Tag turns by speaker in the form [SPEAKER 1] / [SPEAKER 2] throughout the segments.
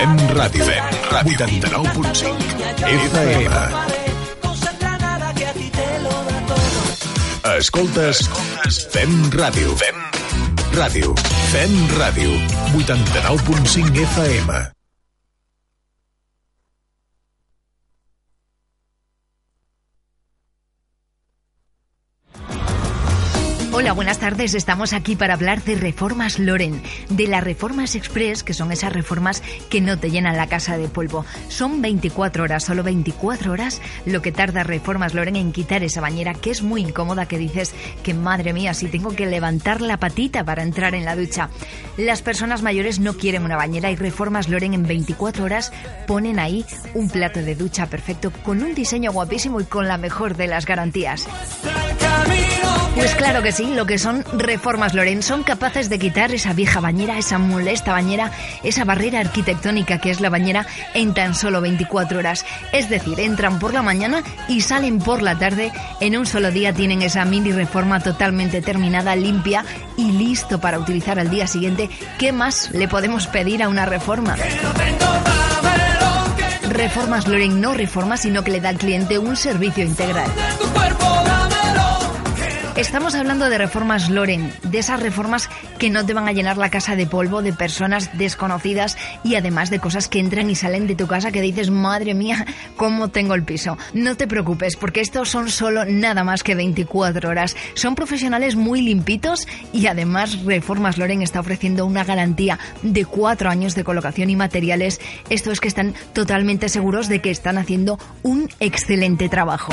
[SPEAKER 1] Fem Ràdio. Fem Ràdio. 89.5 FM. Escoltes, Fem Ràdio. Fem Ràdio. Fem Ràdio. 89.5 FM.
[SPEAKER 2] Hola, buenas tardes. Estamos aquí para hablar de reformas Loren, de las reformas express, que son esas reformas que no te llenan la casa de polvo. Son 24 horas, solo 24 horas lo que tarda reformas Loren en quitar esa bañera que es muy incómoda, que dices que madre mía, si tengo que levantar la patita para entrar en la ducha. Las personas mayores no quieren una bañera y reformas Loren en 24 horas ponen ahí un plato de ducha perfecto con un diseño guapísimo y con la mejor de las garantías. Pues claro que sí, lo que son reformas Loren son capaces de quitar esa vieja bañera, esa molesta bañera, esa barrera arquitectónica que es la bañera en tan solo 24 horas. Es decir, entran por la mañana y salen por la tarde. En un solo día tienen esa mini reforma totalmente terminada, limpia y listo para utilizar al día siguiente. ¿Qué más le podemos pedir a una reforma? Reformas Loren no reforma, sino que le da al cliente un servicio integral. Estamos hablando de reformas Loren, de esas reformas que no te van a llenar la casa de polvo de personas desconocidas y además de cosas que entran y salen de tu casa que dices, madre mía, ¿cómo tengo el piso? No te preocupes, porque estos son solo nada más que 24 horas. Son profesionales muy limpitos y además Reformas Loren está ofreciendo una garantía de 4 años de colocación y materiales. Esto es que están totalmente seguros de que están haciendo un excelente trabajo.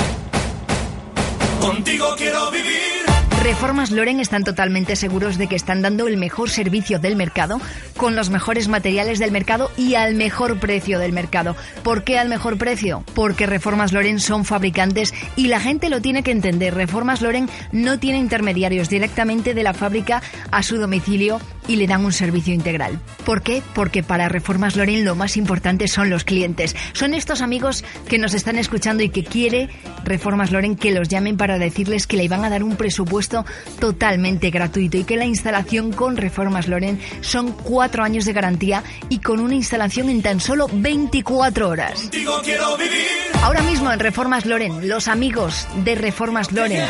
[SPEAKER 2] Reformas Loren están totalmente seguros de que están dando el mejor servicio del mercado, con los mejores materiales del mercado y al mejor precio del mercado. ¿Por qué al mejor precio? Porque Reformas Loren son fabricantes y la gente lo tiene que entender. Reformas Loren no tiene intermediarios directamente de la fábrica a su domicilio y le dan un servicio integral. ¿Por qué? Porque para Reformas Loren lo más importante son los clientes. Son estos amigos que nos están escuchando y que quiere Reformas Loren que los llamen para decirles que le van a dar un presupuesto totalmente gratuito y que la instalación con Reformas Loren son cuatro años de garantía y con una instalación en tan solo 24 horas. Ahora mismo en Reformas Loren, los amigos de Reformas Loren.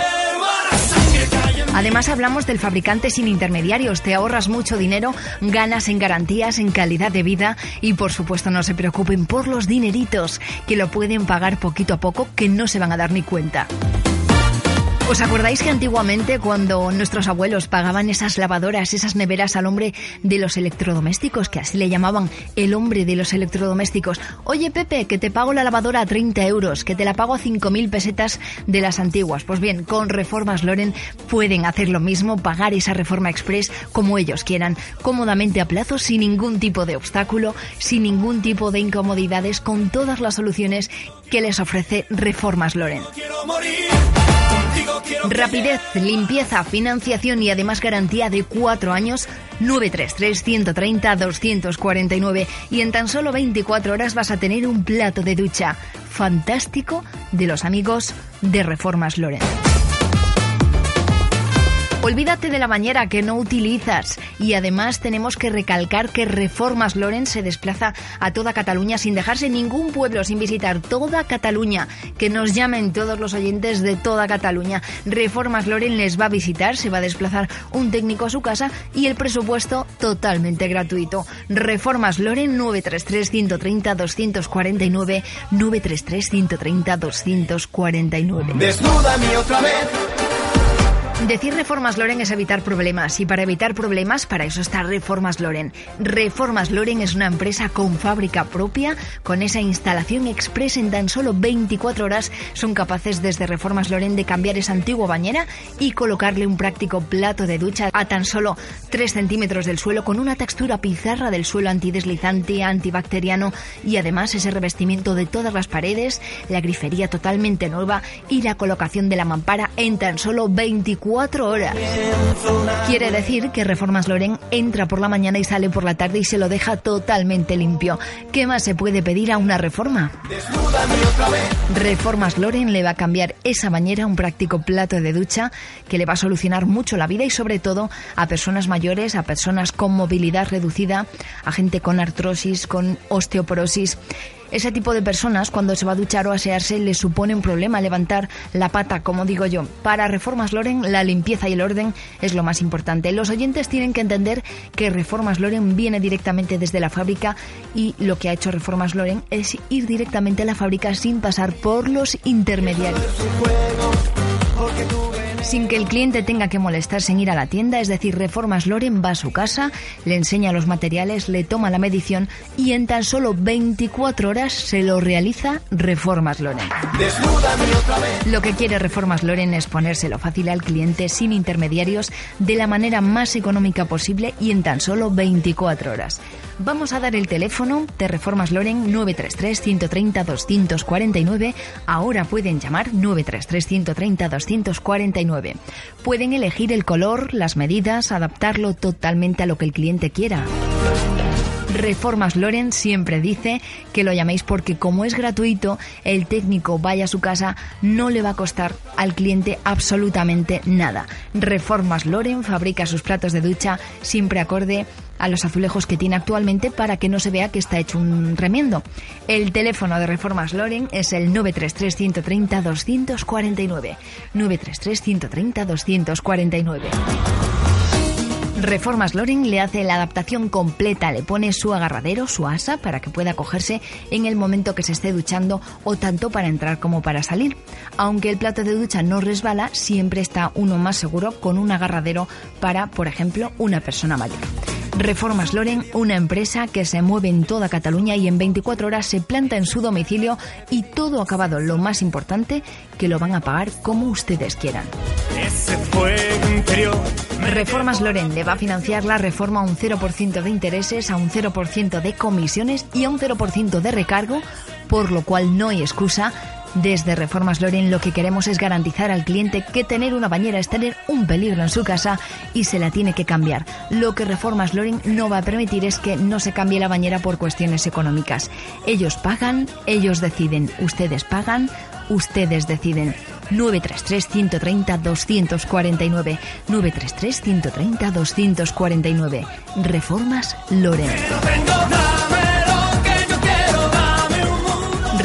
[SPEAKER 2] Además hablamos del fabricante sin intermediarios, te ahorras mucho dinero, ganas en garantías, en calidad de vida y por supuesto no se preocupen por los dineritos, que lo pueden pagar poquito a poco, que no se van a dar ni cuenta. ¿Os acordáis que antiguamente cuando nuestros abuelos pagaban esas lavadoras, esas neveras al hombre de los electrodomésticos, que así le llamaban el hombre de los electrodomésticos? Oye Pepe, que te pago la lavadora a 30 euros, que te la pago a 5.000 pesetas de las antiguas. Pues bien, con Reformas Loren pueden hacer lo mismo, pagar esa reforma express como ellos quieran, cómodamente a plazo, sin ningún tipo de obstáculo, sin ningún tipo de incomodidades, con todas las soluciones que les ofrece Reformas Loren. Rapidez, limpieza, financiación y además garantía de cuatro años 933-130-249 y en tan solo 24 horas vas a tener un plato de ducha fantástico de los amigos de Reformas Loren. Olvídate de la bañera que no utilizas y además tenemos que recalcar que Reformas Loren se desplaza a toda Cataluña sin dejarse ningún pueblo, sin visitar toda Cataluña. Que nos llamen todos los oyentes de toda Cataluña. Reformas Loren les va a visitar, se va a desplazar un técnico a su casa y el presupuesto totalmente gratuito. Reformas Loren 933 130 249 933 130 249.
[SPEAKER 3] Desnúdame otra vez.
[SPEAKER 2] Decir Reformas Loren es evitar problemas y para evitar problemas para eso está Reformas Loren. Reformas Loren es una empresa con fábrica propia, con esa instalación express en tan solo 24 horas son capaces desde Reformas Loren de cambiar esa antigua bañera y colocarle un práctico plato de ducha a tan solo 3 centímetros del suelo con una textura pizarra del suelo antideslizante, antibacteriano y además ese revestimiento de todas las paredes, la grifería totalmente nueva y la colocación de la mampara en tan solo 24 cuatro horas. Quiere decir que Reformas Loren entra por la mañana y sale por la tarde y se lo deja totalmente limpio. ¿Qué más se puede pedir a una reforma? Reformas Loren le va a cambiar esa bañera a un práctico plato de ducha que le va a solucionar mucho la vida y sobre todo a personas mayores, a personas con movilidad reducida, a gente con artrosis, con osteoporosis. Ese tipo de personas, cuando se va a duchar o asearse, le supone un problema levantar la pata, como digo yo. Para Reformas Loren, la limpieza y el orden es lo más importante. Los oyentes tienen que entender que Reformas Loren viene directamente desde la fábrica y lo que ha hecho Reformas Loren es ir directamente a la fábrica sin pasar por los intermediarios sin que el cliente tenga que molestarse en ir a la tienda, es decir, Reformas Loren va a su casa, le enseña los materiales, le toma la medición y en tan solo 24 horas se lo realiza Reformas Loren. Lo que quiere Reformas Loren es ponérselo fácil al cliente sin intermediarios de la manera más económica posible y en tan solo 24 horas. Vamos a dar el teléfono de Reformas Loren 933 130 249. Ahora pueden llamar 933 130 249. Pueden elegir el color, las medidas, adaptarlo totalmente a lo que el cliente quiera. Reformas Loren siempre dice que lo llaméis porque como es gratuito, el técnico vaya a su casa, no le va a costar al cliente absolutamente nada. Reformas Loren fabrica sus platos de ducha siempre acorde a los azulejos que tiene actualmente para que no se vea que está hecho un remiendo. El teléfono de Reformas Loren es el 933 130 Reformas Loring le hace la adaptación completa, le pone su agarradero, su asa, para que pueda cogerse en el momento que se esté duchando o tanto para entrar como para salir. Aunque el plato de ducha no resbala, siempre está uno más seguro con un agarradero para, por ejemplo, una persona mayor. Reformas Loren, una empresa que se mueve en toda Cataluña y en 24 horas se planta en su domicilio y todo acabado. Lo más importante, que lo van a pagar como ustedes quieran. Reformas Loren le va a financiar la reforma a un 0% de intereses, a un 0% de comisiones y a un 0% de recargo, por lo cual no hay excusa desde Reformas Loren lo que queremos es garantizar al cliente que tener una bañera es tener un peligro en su casa y se la tiene que cambiar. Lo que Reformas Loren no va a permitir es que no se cambie la bañera por cuestiones económicas. Ellos pagan, ellos deciden, ustedes pagan, ustedes deciden. 933 130 249 933 130 249 Reformas Loren.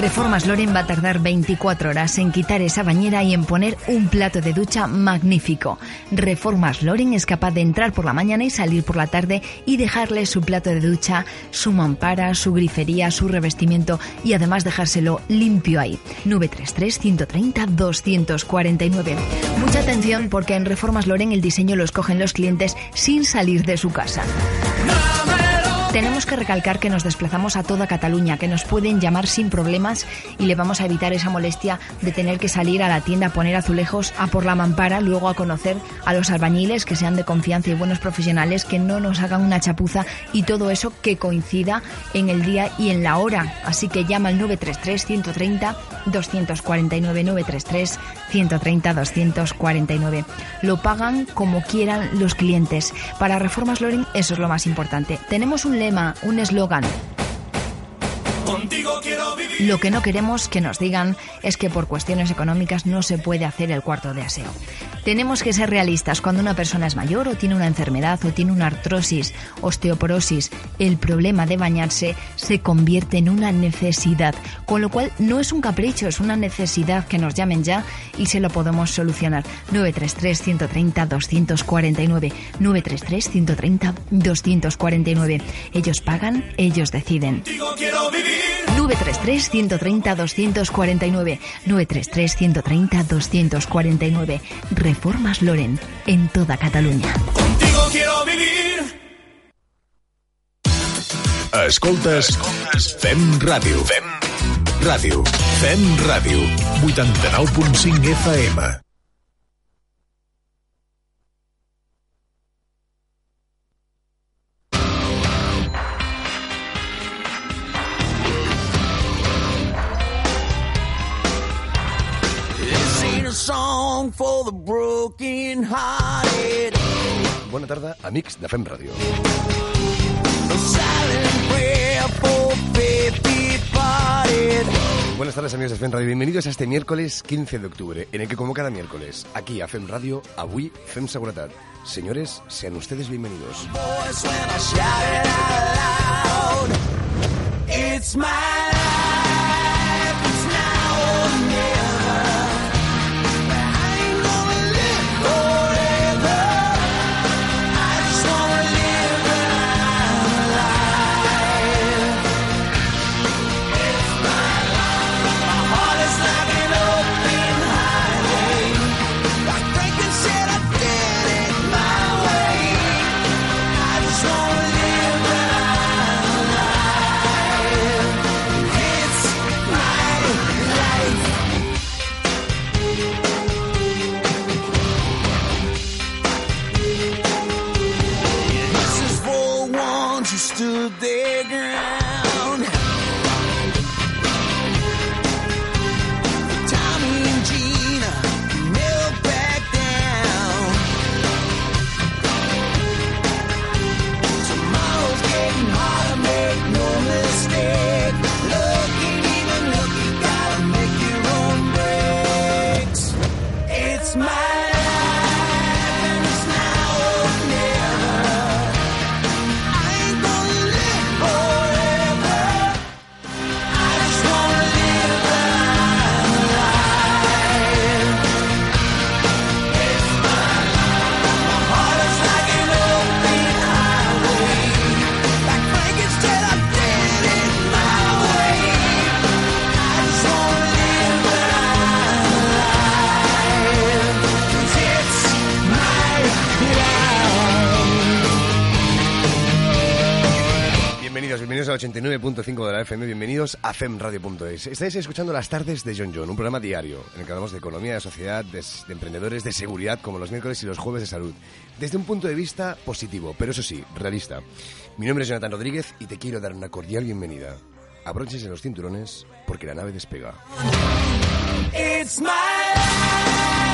[SPEAKER 2] Reformas Loren va a tardar 24 horas en quitar esa bañera y en poner un plato de ducha magnífico. Reformas Loren es capaz de entrar por la mañana y salir por la tarde y dejarle su plato de ducha, su mampara, su grifería, su revestimiento y además dejárselo limpio ahí. 933 130 249. Mucha atención porque en Reformas Loren el diseño lo escogen los clientes sin salir de su casa. Tenemos que recalcar que nos desplazamos a toda Cataluña, que nos pueden llamar sin problemas y le vamos a evitar esa molestia de tener que salir a la tienda a poner azulejos, a por la mampara, luego a conocer a los albañiles que sean de confianza y buenos profesionales, que no nos hagan una chapuza y todo eso que coincida en el día y en la hora. Así que llama al 933 130 249 933 130 249. Lo pagan como quieran los clientes. Para Reformas Loren eso es lo más importante. Tenemos un un eslogan. Lo que no queremos que nos digan es que por cuestiones económicas no se puede hacer el cuarto de aseo. Tenemos que ser realistas. Cuando una persona es mayor o tiene una enfermedad o tiene una artrosis, osteoporosis, el problema de bañarse se convierte en una necesidad. Con lo cual no es un capricho, es una necesidad que nos llamen ya y se lo podemos solucionar. 933 130 249 933 130 249. Ellos pagan, ellos deciden. 933 130 249 933 130 249 Reformas Loren, en toda Catalunya.
[SPEAKER 3] Contigo quiero vivir.
[SPEAKER 1] Escoltes, Escoltes. Fem Ràdio. Fem Ràdio. Fem Ràdio. 89.5 FM.
[SPEAKER 4] Song for the broken hearted.
[SPEAKER 5] Bona tarda, amics de Fem Ràdio. Buenas tardes, amigos de Fem Radio. Bienvenidos a este miércoles 15 de octubre, en el que, como cada miércoles, aquí a Fem Radio, avui Fem Seguretat. Señores, sean ustedes bienvenidos.
[SPEAKER 4] It's my
[SPEAKER 5] al 89.5 de la FM, bienvenidos a femradio.es. Estáis escuchando Las Tardes de John John, un programa diario en el que hablamos de economía, de sociedad, de, de emprendedores, de seguridad, como los miércoles y los jueves de salud, desde un punto de vista positivo, pero eso sí, realista. Mi nombre es Jonathan Rodríguez y te quiero dar una cordial bienvenida. Abróchense los cinturones porque la nave despega.
[SPEAKER 4] It's my life,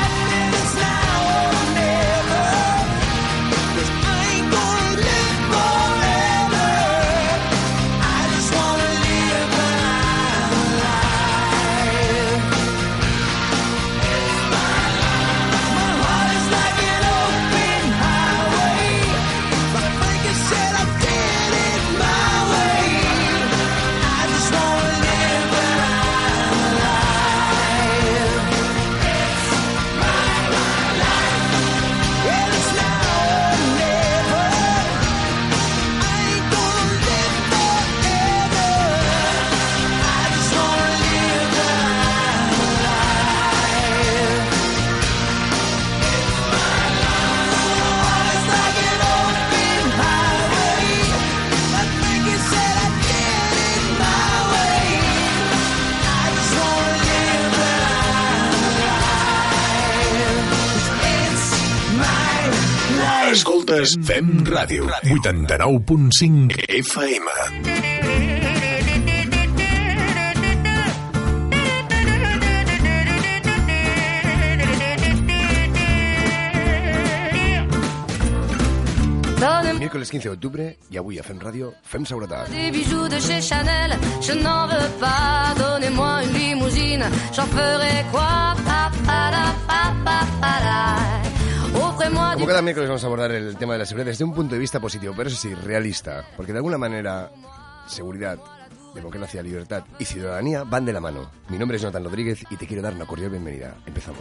[SPEAKER 1] Escoltes, Fem Ràdio. 89.5 FM.
[SPEAKER 5] Miércoles 15 de octubre y avui a Fem Ràdio, Fem Seguretat.
[SPEAKER 6] des bijoux de chez Chanel, je n'en veux pas. Donnez-moi une limousine, j'en ferai quoi Pa, pa, da, pa, pa, pa, da.
[SPEAKER 5] Como cada miércoles vamos a abordar el tema de la seguridad desde un punto de vista positivo, pero eso sí, realista. Porque de alguna manera, seguridad, democracia, libertad y ciudadanía van de la mano. Mi nombre es Jonathan Rodríguez y te quiero dar una cordial bienvenida. Empezamos.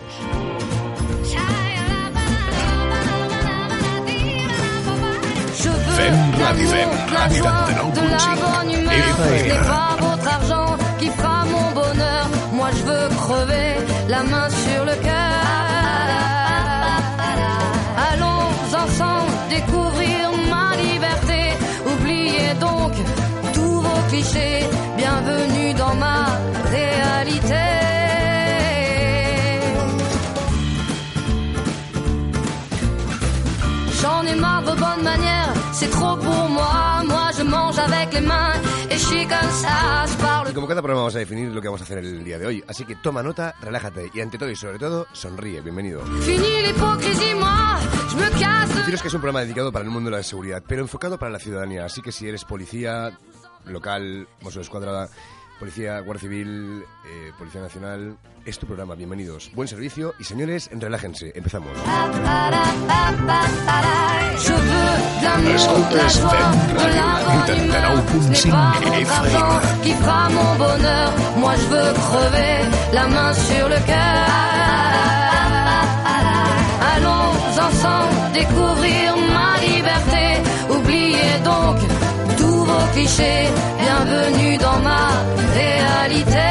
[SPEAKER 6] Je veux
[SPEAKER 1] Fem Radio,
[SPEAKER 6] l'amour,
[SPEAKER 1] Fem
[SPEAKER 6] la
[SPEAKER 1] Radio,
[SPEAKER 6] joie,
[SPEAKER 1] 89.5
[SPEAKER 6] de la bonne humeur. Ce n'est
[SPEAKER 1] FM.
[SPEAKER 6] pas votre argent qui fera mon bonheur. Moi, je veux crever la main sur le cœur. Clichés. Bienvenue dans ma réalité. J'en ai marre de vos bonnes manières, c'est trop pour moi. Moi je mange avec les mains et je suis comme ça,
[SPEAKER 5] como cada programa vamos a definir lo que vamos a hacer el día de hoy. Así que toma nota, relájate y ante todo y sobre todo, sonríe. Bienvenido. Deciros que es un programa dedicado para el mundo de la seguridad, pero enfocado para la ciudadanía. Así que si eres policía local, Mossos de Escuadra, policía, Guardia Civil, eh, Policía Nacional, es tu programa. Bienvenidos. Buen servicio y señores, relájense. Empezamos.
[SPEAKER 6] Je veux de l'amour, de la
[SPEAKER 1] Escoltes
[SPEAKER 6] joie,
[SPEAKER 1] Fem
[SPEAKER 6] de la
[SPEAKER 1] Radio,
[SPEAKER 6] bonne humeur. Ce n'est pas
[SPEAKER 1] 89.5
[SPEAKER 6] votre argent
[SPEAKER 1] FM.
[SPEAKER 6] qui fera mon bonheur. Moi je veux crever la main sur le cœur. Allons ensemble découvrir clichés. Bienvenue dans ma réalité.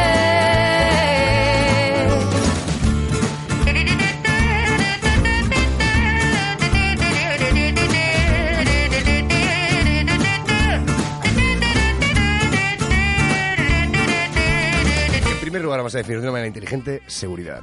[SPEAKER 5] Lugar, vamos a definir de una manera inteligente seguridad.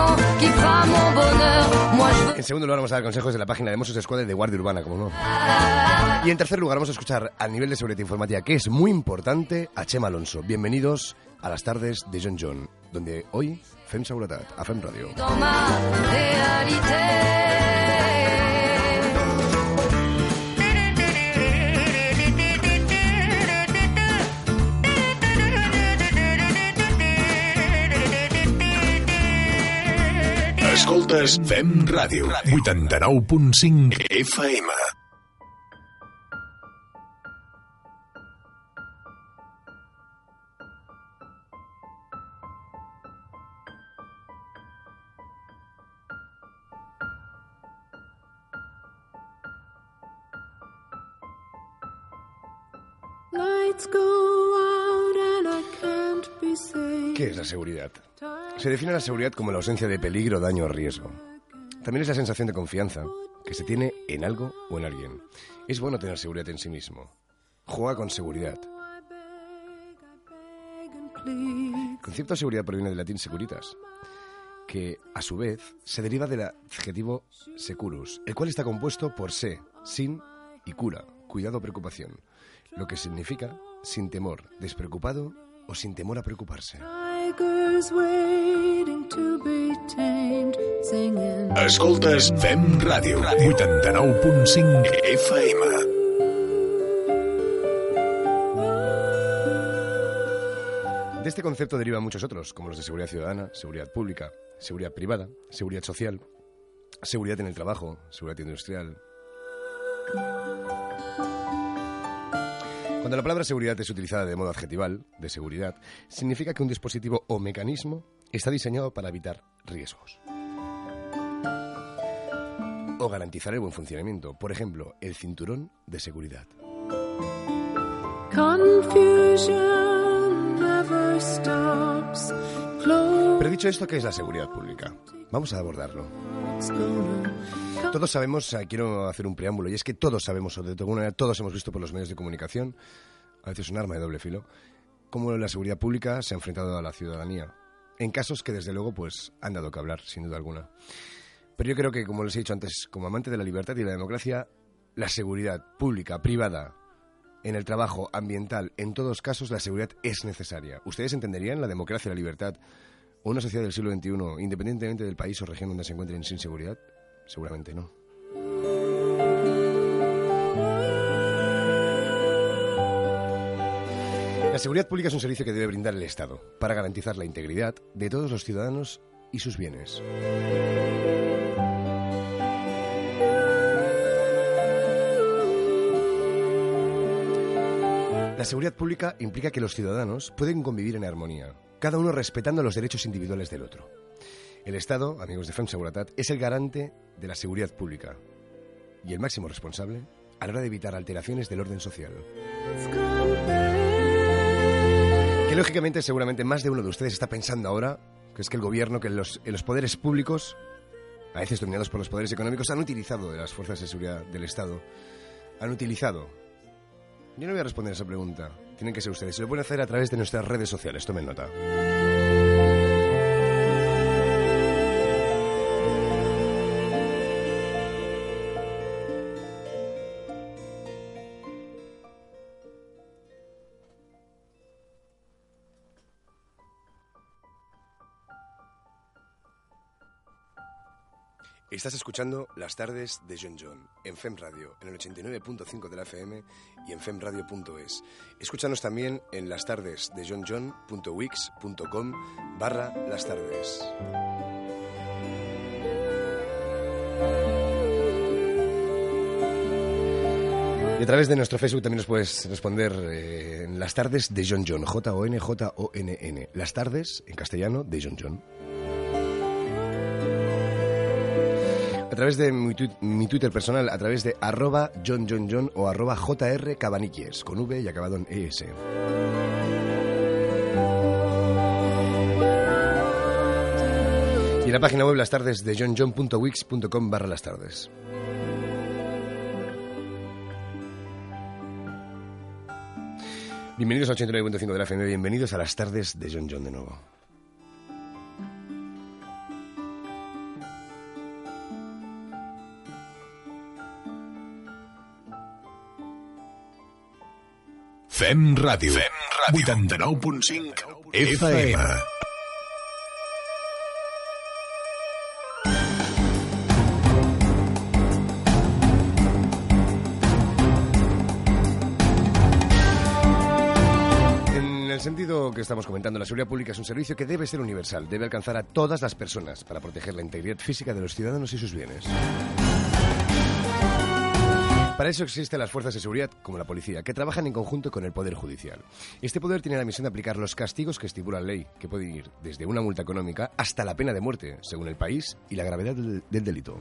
[SPEAKER 5] En segundo lugar, vamos a dar consejos de la página de Mossos y de Guardia Urbana, como no. Y en tercer lugar, vamos a escuchar al nivel de seguridad informática, que es muy importante, a Chema Alonso. Bienvenidos a las tardes de John John, donde hoy, Fem Seguretat, a Fem Radio.
[SPEAKER 1] Escoltes Fem Ràdio. 89.5 FM.
[SPEAKER 7] Lights go out and I can't be saved.
[SPEAKER 5] ¿Qué es la seguridad? Se define la seguridad como la ausencia de peligro, daño o riesgo. También es la sensación de confianza que se tiene en algo o en alguien. Es bueno tener seguridad en sí mismo. Juega con seguridad. El concepto de seguridad proviene del latín securitas, que a su vez se deriva del adjetivo securus, el cual está compuesto por se, sin y cura, cuidado o preocupación, lo que significa sin temor, despreocupado o sin temor a preocuparse.
[SPEAKER 7] Tigers waiting to be tamed, singing.
[SPEAKER 1] Escoltes Fem Ràdio. 89.5 FM.
[SPEAKER 5] De este concepto derivan muchos otros, como los de seguridad ciudadana, seguridad pública, seguridad privada, seguridad social, seguridad en el trabajo, seguridad industrial. Cuando la palabra seguridad es utilizada de modo adjetival, de seguridad, significa que un dispositivo o mecanismo está diseñado para evitar riesgos. O garantizar el buen funcionamiento, por ejemplo, el cinturón de seguridad.
[SPEAKER 7] Confusion never stops.
[SPEAKER 5] Pero dicho esto, ¿qué es la seguridad pública? Vamos a abordarlo. Todos sabemos, eh, quiero hacer un preámbulo, y es que todos sabemos, o de alguna manera todos hemos visto por los medios de comunicación, a veces un arma de doble filo, cómo la seguridad pública se ha enfrentado a la ciudadanía, en casos que desde luego pues han dado que hablar, sin duda alguna. Pero yo creo que, como les he dicho antes, como amante de la libertad y la democracia, la seguridad pública, privada, en el trabajo, ambiental, en todos casos la seguridad es necesaria. ¿Ustedes entenderían la democracia y la libertad o una sociedad del siglo XXI, independientemente del país o región donde se encuentren sin seguridad? Seguramente no. La seguridad pública es un servicio que debe brindar el Estado para garantizar la integridad de todos los ciudadanos y sus bienes. La seguridad pública implica que los ciudadanos pueden convivir en armonía, cada uno respetando los derechos individuales del otro. El Estado, amigos de FEM Seguridad, es el garante de la seguridad pública y el máximo responsable a la hora de evitar alteraciones del orden social. Que lógicamente, seguramente más de uno de ustedes está pensando ahora que es que el gobierno, que los, poderes públicos, a veces dominados por los poderes económicos, han utilizado las fuerzas de seguridad del Estado, han utilizado. Yo no voy a responder esa pregunta. Tienen que ser ustedes. Se lo pueden hacer a través de nuestras redes sociales. Tomen nota. Estás escuchando Las tardes de John John en FEM Radio, en el 89.5 de la FM y en femradio.es. Escúchanos también en las tardes de John John.wix.com barra las tardes. Y a través de nuestro Facebook también nos puedes responder eh, en las tardes de John John, J-O-N, J-O-N-N. Las tardes, en castellano, de John John. Través de mi, mi Twitter personal, a través de arroba John John John o arroba JR Cabaniques, con V y acabado en ES. Y en la página web las tardes de johnjohn.wix.com barra las tardes. Bienvenidos a 89.5 de la FM, bienvenidos a las tardes de John John de nuevo.
[SPEAKER 1] Fem Ràdio. Fem Ràdio. 89.5 FM.
[SPEAKER 5] En el sentido que estamos comentando, la seguridad pública es un servicio que debe ser universal, debe alcanzar a todas las personas para proteger la integridad física de los ciudadanos y sus bienes. Para eso existen las fuerzas de seguridad, como la policía, que trabajan en conjunto con el Poder Judicial. Este poder tiene la misión de aplicar los castigos que estipula la ley, que pueden ir desde una multa económica hasta la pena de muerte, según el país y la gravedad del, del delito.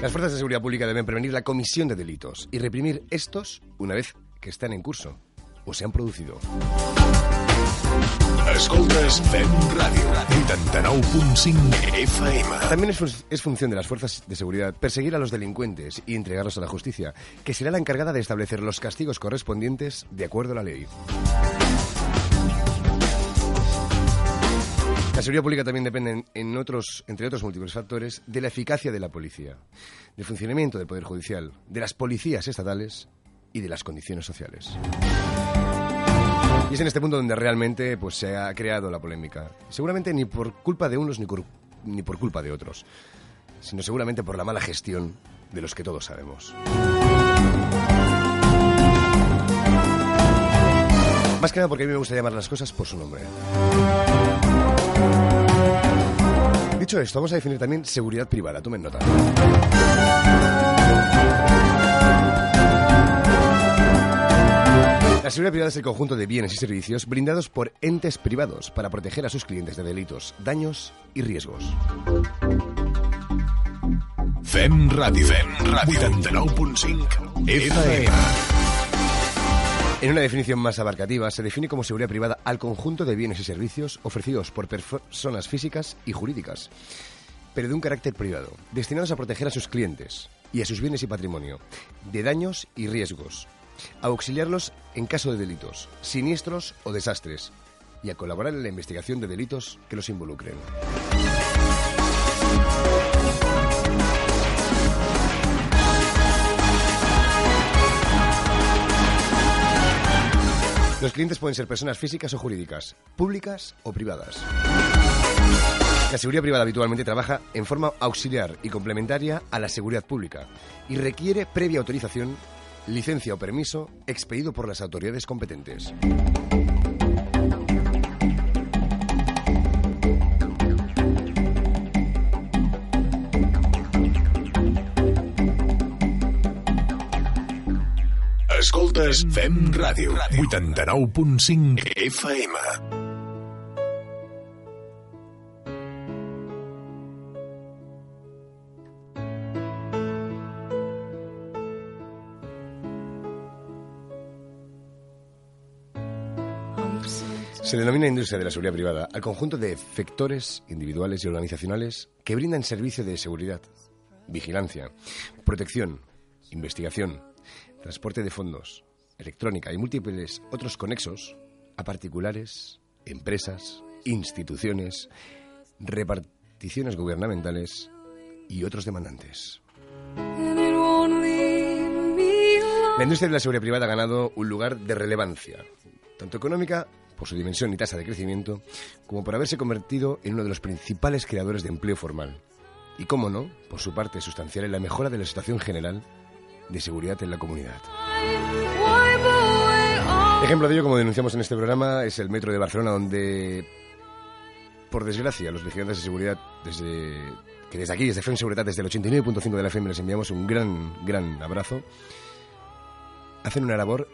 [SPEAKER 5] Las fuerzas de seguridad pública deben prevenir la comisión de delitos y reprimir estos una vez que están en curso o se han producido.
[SPEAKER 1] Escoltes Fem Ràdio. 89.5 FM.
[SPEAKER 5] También es, es función de las fuerzas de seguridad perseguir a los delincuentes y entregarlos a la justicia, que será la encargada de establecer los castigos correspondientes de acuerdo a la ley. La seguridad pública también depende, en- en otros, entre otros múltiples factores, de la eficacia de la policía, del funcionamiento del Poder Judicial, de las policías estatales y de las condiciones sociales. Y es en este punto donde realmente pues, se ha creado la polémica. Seguramente ni por culpa de unos ni, ni por culpa de otros, sino seguramente por la mala gestión de los que todos sabemos. Más que nada porque a mí me gusta llamar las cosas por su nombre. Dicho esto, vamos a definir también seguridad privada. Tomen nota. La seguridad privada es el conjunto de bienes y servicios brindados por entes privados para proteger a sus clientes de delitos, daños y riesgos.
[SPEAKER 1] Fem Ràdio. Fem Ràdio. 89.5 FM.
[SPEAKER 5] En una definición más abarcativa, se define como seguridad privada al conjunto de bienes y servicios ofrecidos por personas físicas y jurídicas, pero de un carácter privado, destinados a proteger a sus clientes y a sus bienes y patrimonio de daños y riesgos, a auxiliarlos en caso de delitos, siniestros o desastres, y a colaborar en la investigación de delitos que los involucren. Los clientes pueden ser personas físicas o jurídicas, públicas o privadas. La seguridad privada habitualmente trabaja en forma auxiliar y complementaria a la seguridad pública y requiere previa autorización, licencia o permiso expedido por las autoridades competentes.
[SPEAKER 1] Escoltes Fem Ràdio, 89.5 FM.
[SPEAKER 5] Se denomina industria de la seguridad privada al conjunto de efectores individuales y organizacionales que brindan servicio de seguridad, vigilancia, protección, investigación, transporte de fondos, electrónica y múltiples otros conexos a particulares, empresas, instituciones, reparticiones gubernamentales y otros demandantes. La industria de la seguridad privada ha ganado un lugar de relevancia, tanto económica por su dimensión y tasa de crecimiento, como por haberse convertido en uno de los principales creadores de empleo formal. Y, cómo no, por su parte sustancial en la mejora de la situación general de seguridad en la comunidad. Ejemplo de ello, como denunciamos en este programa, es el metro de Barcelona, donde, por desgracia, los vigilantes de seguridad, desde que desde aquí, desde FEM Seguridad, desde el 89.5 de la FM, les enviamos un gran, gran abrazo, hacen una labor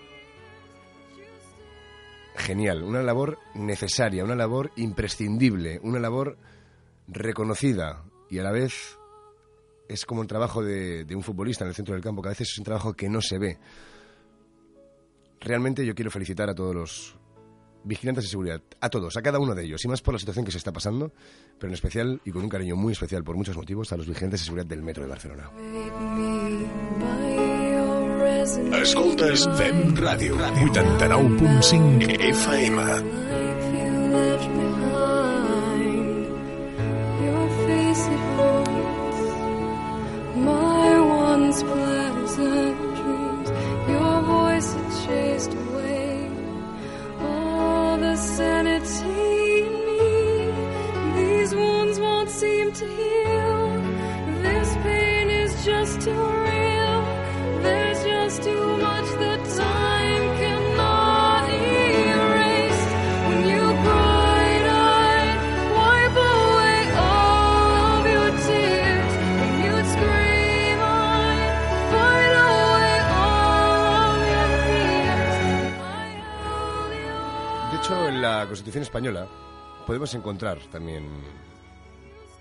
[SPEAKER 5] genial, una labor necesaria, una labor imprescindible, una labor reconocida y a la vez es como el trabajo de, de un futbolista en el centro del campo, que a veces es un trabajo que no se ve. Realmente yo quiero felicitar a todos los vigilantes de seguridad, a todos, a cada uno de ellos, y más por la situación que se está pasando, pero en especial y con un cariño muy especial por muchos motivos a los vigilantes de seguridad del metro de Barcelona.
[SPEAKER 1] Escoltes Fem Ràdio, 89.5 FM.
[SPEAKER 7] My once pleasant. Your voice chased away all the. These won't seem to heal.
[SPEAKER 5] La Constitución española podemos encontrar también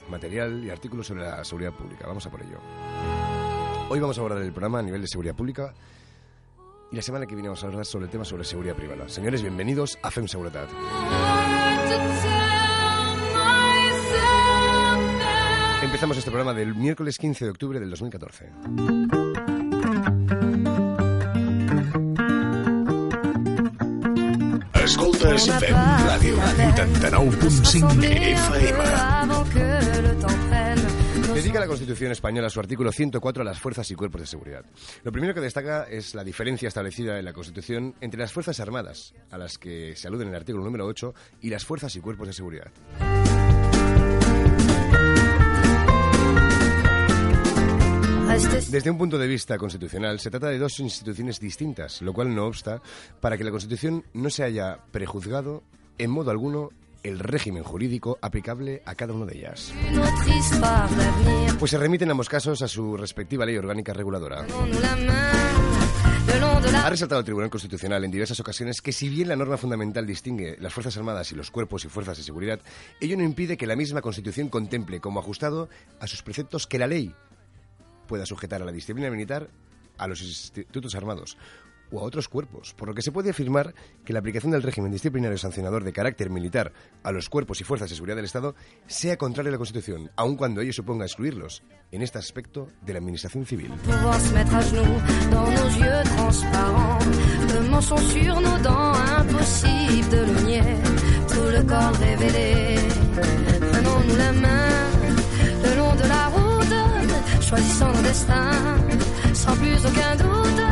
[SPEAKER 5] material y artículos sobre la seguridad pública. Vamos a por ello. Hoy vamos a abordar el programa a nivel de seguridad pública y la semana que viene vamos a hablar sobre el tema sobre seguridad privada. Señores, bienvenidos a FEM Seguridad. Empezamos este programa del miércoles 15 de octubre del 2014.
[SPEAKER 1] Escoltes Fem Ràdio, 89.5 FM.
[SPEAKER 5] Dedica la Constitución española su artículo 104 a las fuerzas y cuerpos de seguridad. Lo primero que destaca es la diferencia establecida en la Constitución entre las Fuerzas Armadas, a las que se alude en el artículo número 8, y las fuerzas y cuerpos de seguridad. Desde un punto de vista constitucional, se trata de dos instituciones distintas, lo cual no obsta para que la Constitución no se haya prejuzgado en modo alguno el régimen jurídico aplicable a cada una de ellas. Pues se remiten ambos casos a su respectiva ley orgánica reguladora. Ha resaltado el Tribunal Constitucional en diversas ocasiones que si bien la norma fundamental distingue las Fuerzas Armadas y los cuerpos y fuerzas de seguridad, ello no impide que la misma Constitución contemple como ajustado a sus preceptos que la ley pueda sujetar a la disciplina militar a los institutos armados o a otros cuerpos, por lo que se puede afirmar que la aplicación del régimen disciplinario sancionador de carácter militar a los cuerpos y fuerzas de seguridad del Estado sea contraria a la Constitución, aun cuando ello suponga excluirlos en este aspecto de la Administración civil.
[SPEAKER 6] choisissant nos destins. Sans plus aucun doute,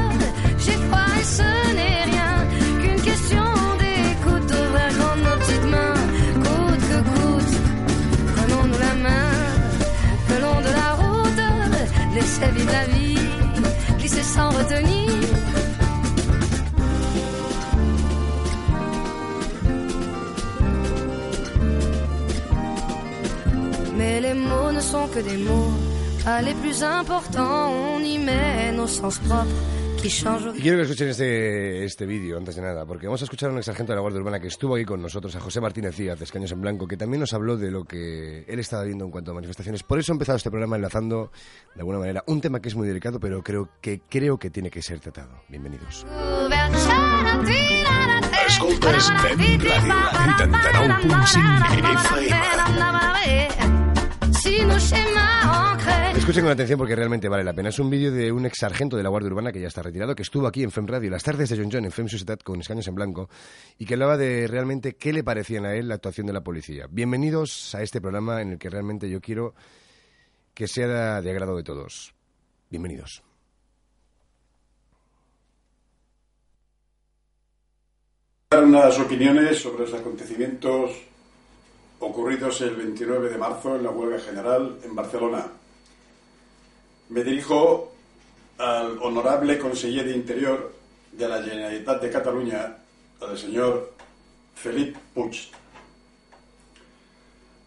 [SPEAKER 6] j'ai foi et ce n'est rien qu'une question d'écoute. Ouvrons nos petites mains, coûte que coûte. Prenons-nous la main, le long de la route, laissez vivre la vie, glisser sans retenir. Mais les mots ne sont que des mots Pas les plus importants, on y met nos sens propres.
[SPEAKER 5] Y quiero que escuchen este, este vídeo antes de nada, porque vamos a escuchar a un ex sargento de la Guardia Urbana que estuvo aquí con nosotros, a José Martínez Díaz, de Escaños en Blanco, que también nos habló de lo que él estaba viendo en cuanto a manifestaciones. Por eso he empezado este programa enlazando, de alguna manera, un tema que es muy delicado, pero creo que, creo que tiene que ser tratado. Bienvenidos.
[SPEAKER 1] Escoltes Fem Ràdio,
[SPEAKER 5] Escuchen con atención porque realmente vale la pena. Es un vídeo de un ex sargento de la Guardia Urbana que ya está retirado, que estuvo aquí en FEM Radio, las tardes de John John en FEM Societat con escaños en blanco, y que hablaba de realmente qué le parecía a él la actuación de la policía. Bienvenidos a este programa en el que realmente yo quiero que sea de agrado de todos. Bienvenidos.
[SPEAKER 8] dar unas opiniones sobre los acontecimientos ocurridos el 29 de marzo en la huelga general en Barcelona. Me dirijo al honorable conseller de Interior de la Generalitat de Cataluña, al señor Felip Puig.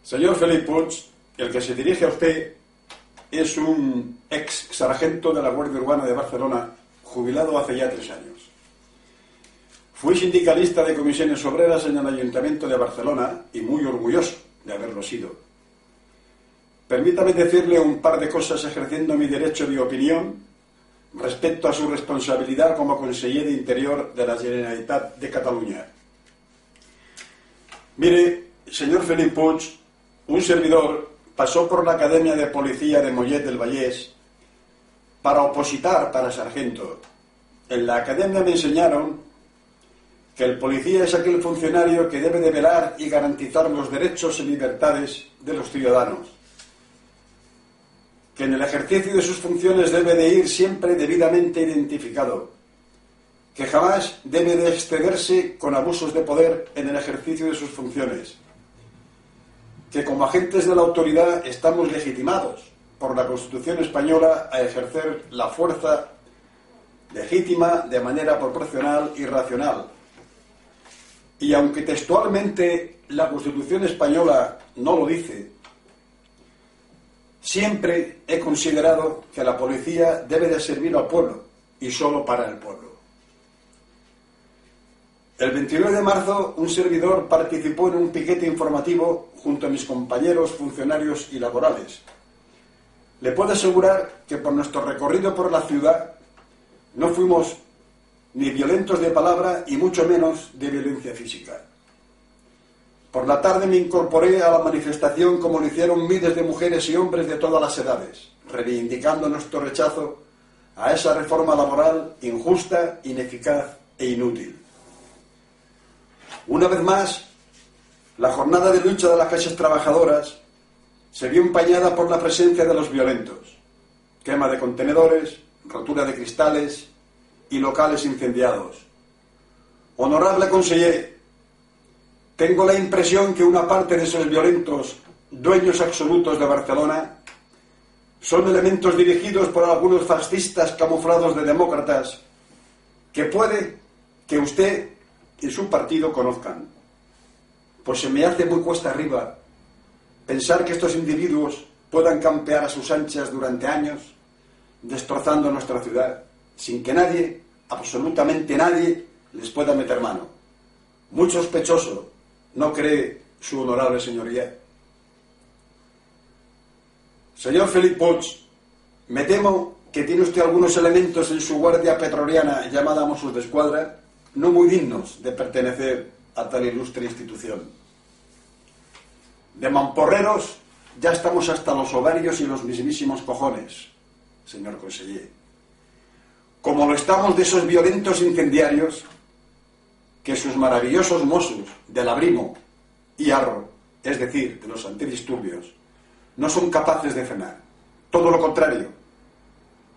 [SPEAKER 8] Señor Felip Puig, el que se dirige a usted es un ex sargento de la Guardia Urbana de Barcelona, jubilado hace ya tres años. Fui sindicalista de comisiones obreras en el Ayuntamiento de Barcelona y muy orgulloso de haberlo sido. Permítame decirle un par de cosas ejerciendo mi derecho de opinión respecto a su responsabilidad como conseller de Interior de la Generalitat de Cataluña. Mire, señor Felip Puig, un servidor pasó por la Academia de Policía de Mollet del Vallés para opositar para sargento. En la academia me enseñaron que el policía es aquel funcionario que debe de velar y garantizar los derechos y libertades de los ciudadanos, que en el ejercicio de sus funciones debe de ir siempre debidamente identificado, que jamás debe de excederse con abusos de poder en el ejercicio de sus funciones, que como agentes de la autoridad estamos legitimados por la Constitución española a ejercer la fuerza legítima de manera proporcional y racional, y aunque textualmente la Constitución española no lo dice, siempre he considerado que la policía debe de servir al pueblo y solo para el pueblo. El 29 de marzo, un servidor participó en un piquete informativo junto a mis compañeros funcionarios y laborales. Le puedo asegurar que por nuestro recorrido por la ciudad no fuimos ni violentos de palabra y mucho menos de violencia física. Por la tarde me incorporé a la manifestación como lo hicieron miles de mujeres y hombres de todas las edades, reivindicando nuestro rechazo a esa reforma laboral injusta, ineficaz e inútil. Una vez más, la jornada de lucha de las clases trabajadoras se vio empañada por la presencia de los violentos, quema de contenedores, rotura de cristales, y locales incendiados. Honorable conseller, tengo la impresión que una parte de esos violentos, dueños absolutos de Barcelona, son elementos dirigidos por algunos fascistas camuflados de demócratas que puede que usted y su partido conozcan. Pues se me hace muy cuesta arriba pensar que estos individuos puedan campear a sus anchas durante años, destrozando nuestra ciudad sin que nadie, absolutamente nadie, les pueda meter mano. Muy sospechoso, ¿no cree su honorable señoría? Señor Felipe Puig, me temo que tiene usted algunos elementos en su guardia petroliana llamada Mossos de Escuadra no muy dignos de pertenecer a tal ilustre institución. De mamporreros ya estamos hasta los ovarios y los mismísimos cojones, señor conseller como lo estamos de esos violentos incendiarios que sus maravillosos Mossos del Abrimo y Arro, es decir, de los antidisturbios, no son capaces de frenar. Todo lo contrario.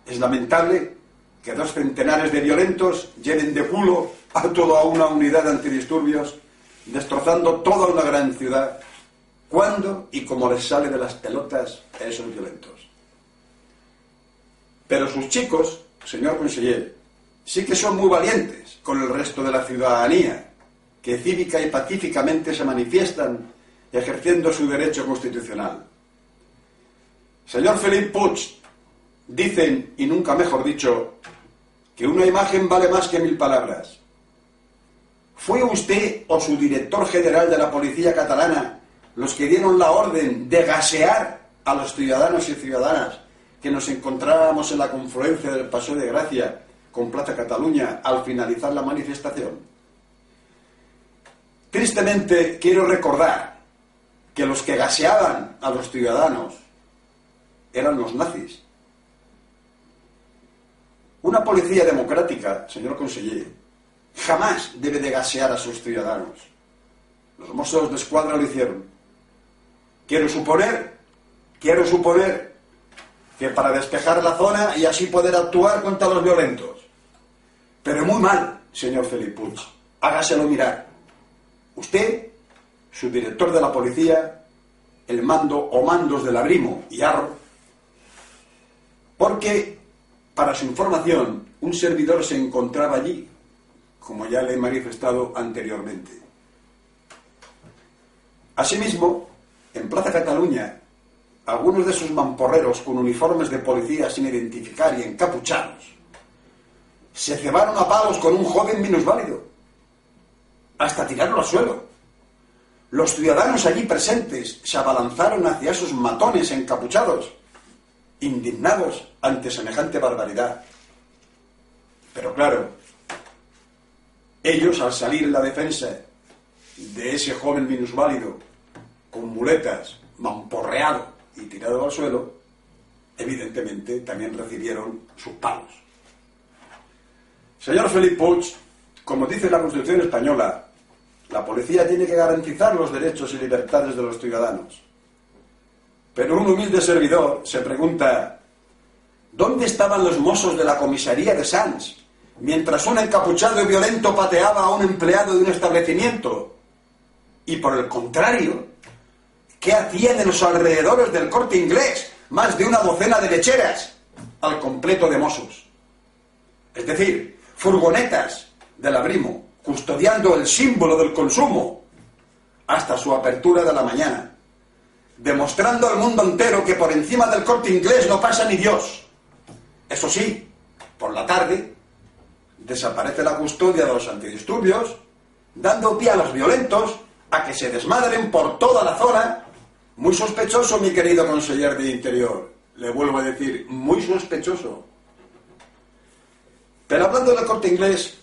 [SPEAKER 8] Es lamentable que dos centenares de violentos llenen de culo a toda una unidad de antidisturbios, destrozando toda una gran ciudad, cuando y como les sale de las pelotas a esos violentos. Pero sus chicos señor conseller, sí que son muy valientes con el resto de la ciudadanía, que cívica y pacíficamente se manifiestan ejerciendo su derecho constitucional. Señor Felipe Puig, dicen, y nunca mejor dicho, que una imagen vale más que mil palabras. ¿Fue usted o su director general de la policía catalana los que dieron la orden de gasear a los ciudadanos y ciudadanas que nos encontrábamos en la confluencia del Paseo de Gracia con Plaza Cataluña al finalizar la manifestación? Tristemente quiero recordar que los que gaseaban a los ciudadanos eran los nazis. Una policía democrática, señor conseller, jamás debe de gasear a sus ciudadanos. Los mozos de escuadra lo hicieron. Quiero suponer, quiero suponer para despejar la zona y así poder actuar contra los violentos. Pero muy mal, señor Felipe Puig. Hágaselo mirar. Usted, su director de la policía, el mando o mandos del Abrimo y Arro, porque, para su información, un servidor se encontraba allí, como ya le he manifestado anteriormente. Asimismo, en Plaza Cataluña, algunos de sus mamporreros con uniformes de policía sin identificar y encapuchados se cebaron a palos con un joven minusválido, hasta tirarlo al suelo. Los ciudadanos allí presentes se abalanzaron hacia esos matones encapuchados, indignados ante semejante barbaridad. Pero claro, ellos al salir en la defensa de ese joven minusválido, con muletas, mamporreado y tirado al suelo, evidentemente también recibieron sus palos. Señor Felipe Puig, como dice la Constitución española, la policía tiene que garantizar los derechos y libertades de los ciudadanos. Pero un humilde servidor se pregunta, ¿dónde estaban los mozos de la comisaría de Sanz mientras un encapuchado y violento pateaba a un empleado de un establecimiento? Y por el contrario, ¿qué hacían en los alrededores del corte inglés más de una docena de lecheras al completo de mozos? Es decir, furgonetas del abrimo, custodiando el símbolo del consumo hasta su apertura de la mañana, demostrando al mundo entero que por encima del corte inglés no pasa ni Dios. Eso sí, por la tarde desaparece la custodia de los antidisturbios, dando pie a los violentos a que se desmadren por toda la zona. Muy sospechoso, mi querido conseller de Interior. Le vuelvo a decir, muy sospechoso. Pero hablando del corte inglés,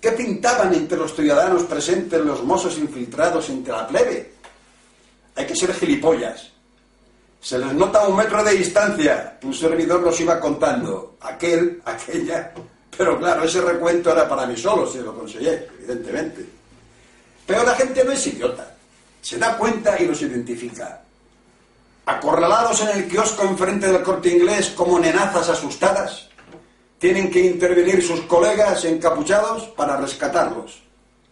[SPEAKER 8] ¿qué pintaban entre los ciudadanos presentes los mozos infiltrados entre la plebe? Hay que ser gilipollas. Se les nota un metro de distancia. Un servidor los iba contando. Aquel, aquella. Pero claro, ese recuento era para mí solo, si lo conseguí, evidentemente. Pero la gente no es idiota. Se da cuenta y los identifica. Acorralados en el kiosco enfrente del corte inglés como nenazas asustadas, tienen que intervenir sus colegas encapuchados para rescatarlos.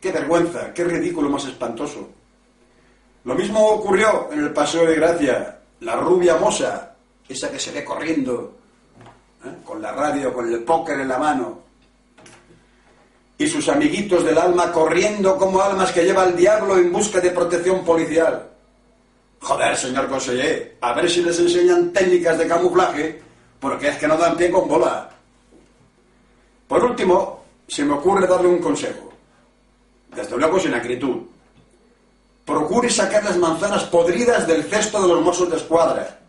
[SPEAKER 8] ¡Qué vergüenza! ¡Qué ridículo más espantoso! Lo mismo ocurrió en el Paseo de Gracia. La rubia moza, esa que se ve corriendo, ¿eh? con la radio, con el póker en la mano, y sus amiguitos del alma corriendo como almas que lleva el diablo en busca de protección policial. Joder, señor conseller, a ver si les enseñan técnicas de camuflaje, porque es que no dan pie con bola. Por último, se me ocurre darle un consejo, desde luego sin acritud. Procure sacar las manzanas podridas del cesto de los mozos de escuadra.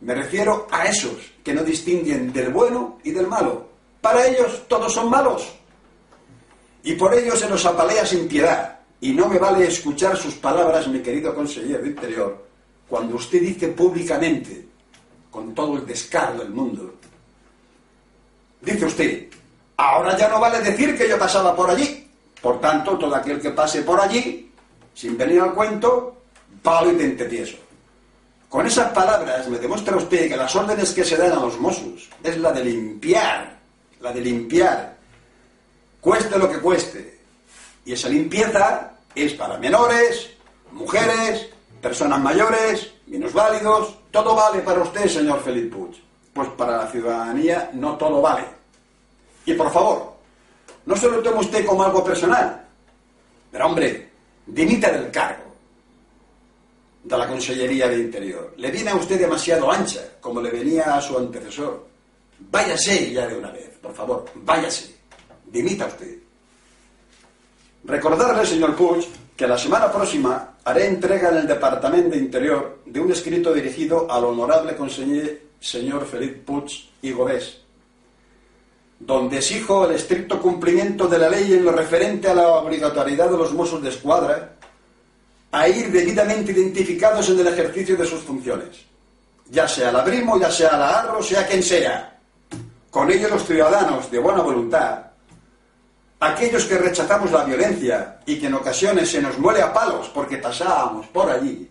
[SPEAKER 8] Me refiero a esos que no distinguen del bueno y del malo. Para ellos todos son malos. Y por ello se los apalea sin piedad. Y no me vale escuchar sus palabras, mi querido consejero Interior, cuando usted dice públicamente, con todo el descaro del mundo, dice usted, ahora ya no vale decir que yo pasaba por allí. Por tanto, todo aquel que pase por allí, sin venir al cuento, palo y tieso. Con esas palabras me demuestra usted que las órdenes que se dan a los Mossos es la de limpiar, la de limpiar, cueste lo que cueste. Y esa limpieza es para menores, mujeres, personas mayores, minusválidos, todo vale para usted, señor Felipe Puig. Pues para la ciudadanía no todo vale. Y por favor, no se lo tome usted como algo personal, pero hombre, dimita del cargo. de la Consellería de Interior. Le viene a usted demasiado ancha, como le venía a su antecesor. Váyase ya de una vez, por favor, váyase. Dimita usted. Recordarle, señor Puig, que la semana próxima haré entrega en el Departamento de Interior de un escrito dirigido al honorable conseller señor Felipe Puig y Godés, donde exijo el estricto cumplimiento de la ley en lo referente a la obligatoriedad de los mozos de escuadra a ir debidamente identificados en el ejercicio de sus funciones, ya sea la Brimo, ya sea la Arro, sea quien sea. Con ello los ciudadanos de buena voluntad, aquellos que rechazamos la violencia y que en ocasiones se nos muele a palos porque pasábamos por allí,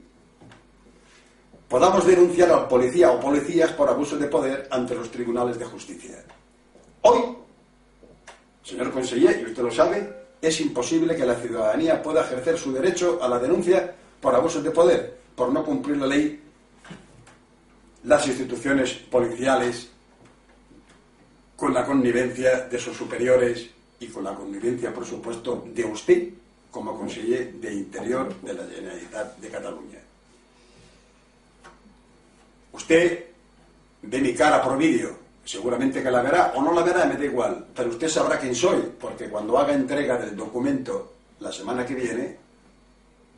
[SPEAKER 8] podamos denunciar al policía o policías por abuso de poder ante los tribunales de justicia. Hoy, señor conseller, y usted lo sabe, es imposible que la ciudadanía pueda ejercer su derecho a la denuncia por abusos de poder, por no cumplir la ley, las instituciones policiales, con la connivencia de sus superiores y con la connivencia, por supuesto, de usted como conseller de Interior de la Generalitat de Cataluña. Usted ve mi cara por vídeo, seguramente que la verá o no la verá, me da igual, pero usted sabrá quién soy, porque cuando haga entrega del documento la semana que viene,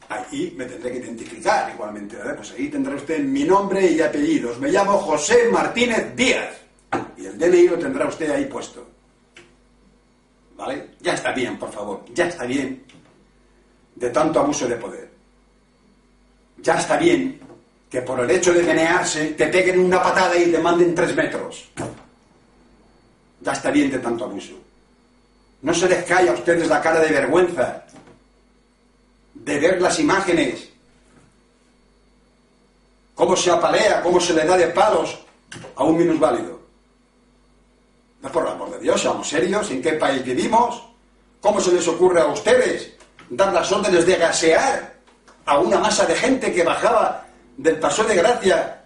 [SPEAKER 8] ahí me tendré que identificar igualmente, ¿verdad? Pues ahí tendrá usted mi nombre y apellidos. Me llamo José Martínez Díaz y el DNI lo tendrá usted ahí puesto. ¿Vale? Ya está bien, por favor, ya está bien de tanto abuso de poder. Ya está bien que por el hecho de menearse te peguen una patada y te manden tres metros. Ya está bien de tanto abuso. No se les cae a ustedes la cara de vergüenza de ver las imágenes, cómo se apalea, cómo se le da de palos a un minusválido. No, por el amor de Dios, seamos serios, ¿en qué país vivimos? ¿Cómo se les ocurre a ustedes dar las órdenes de gasear a una masa de gente que bajaba del Paso de Gracia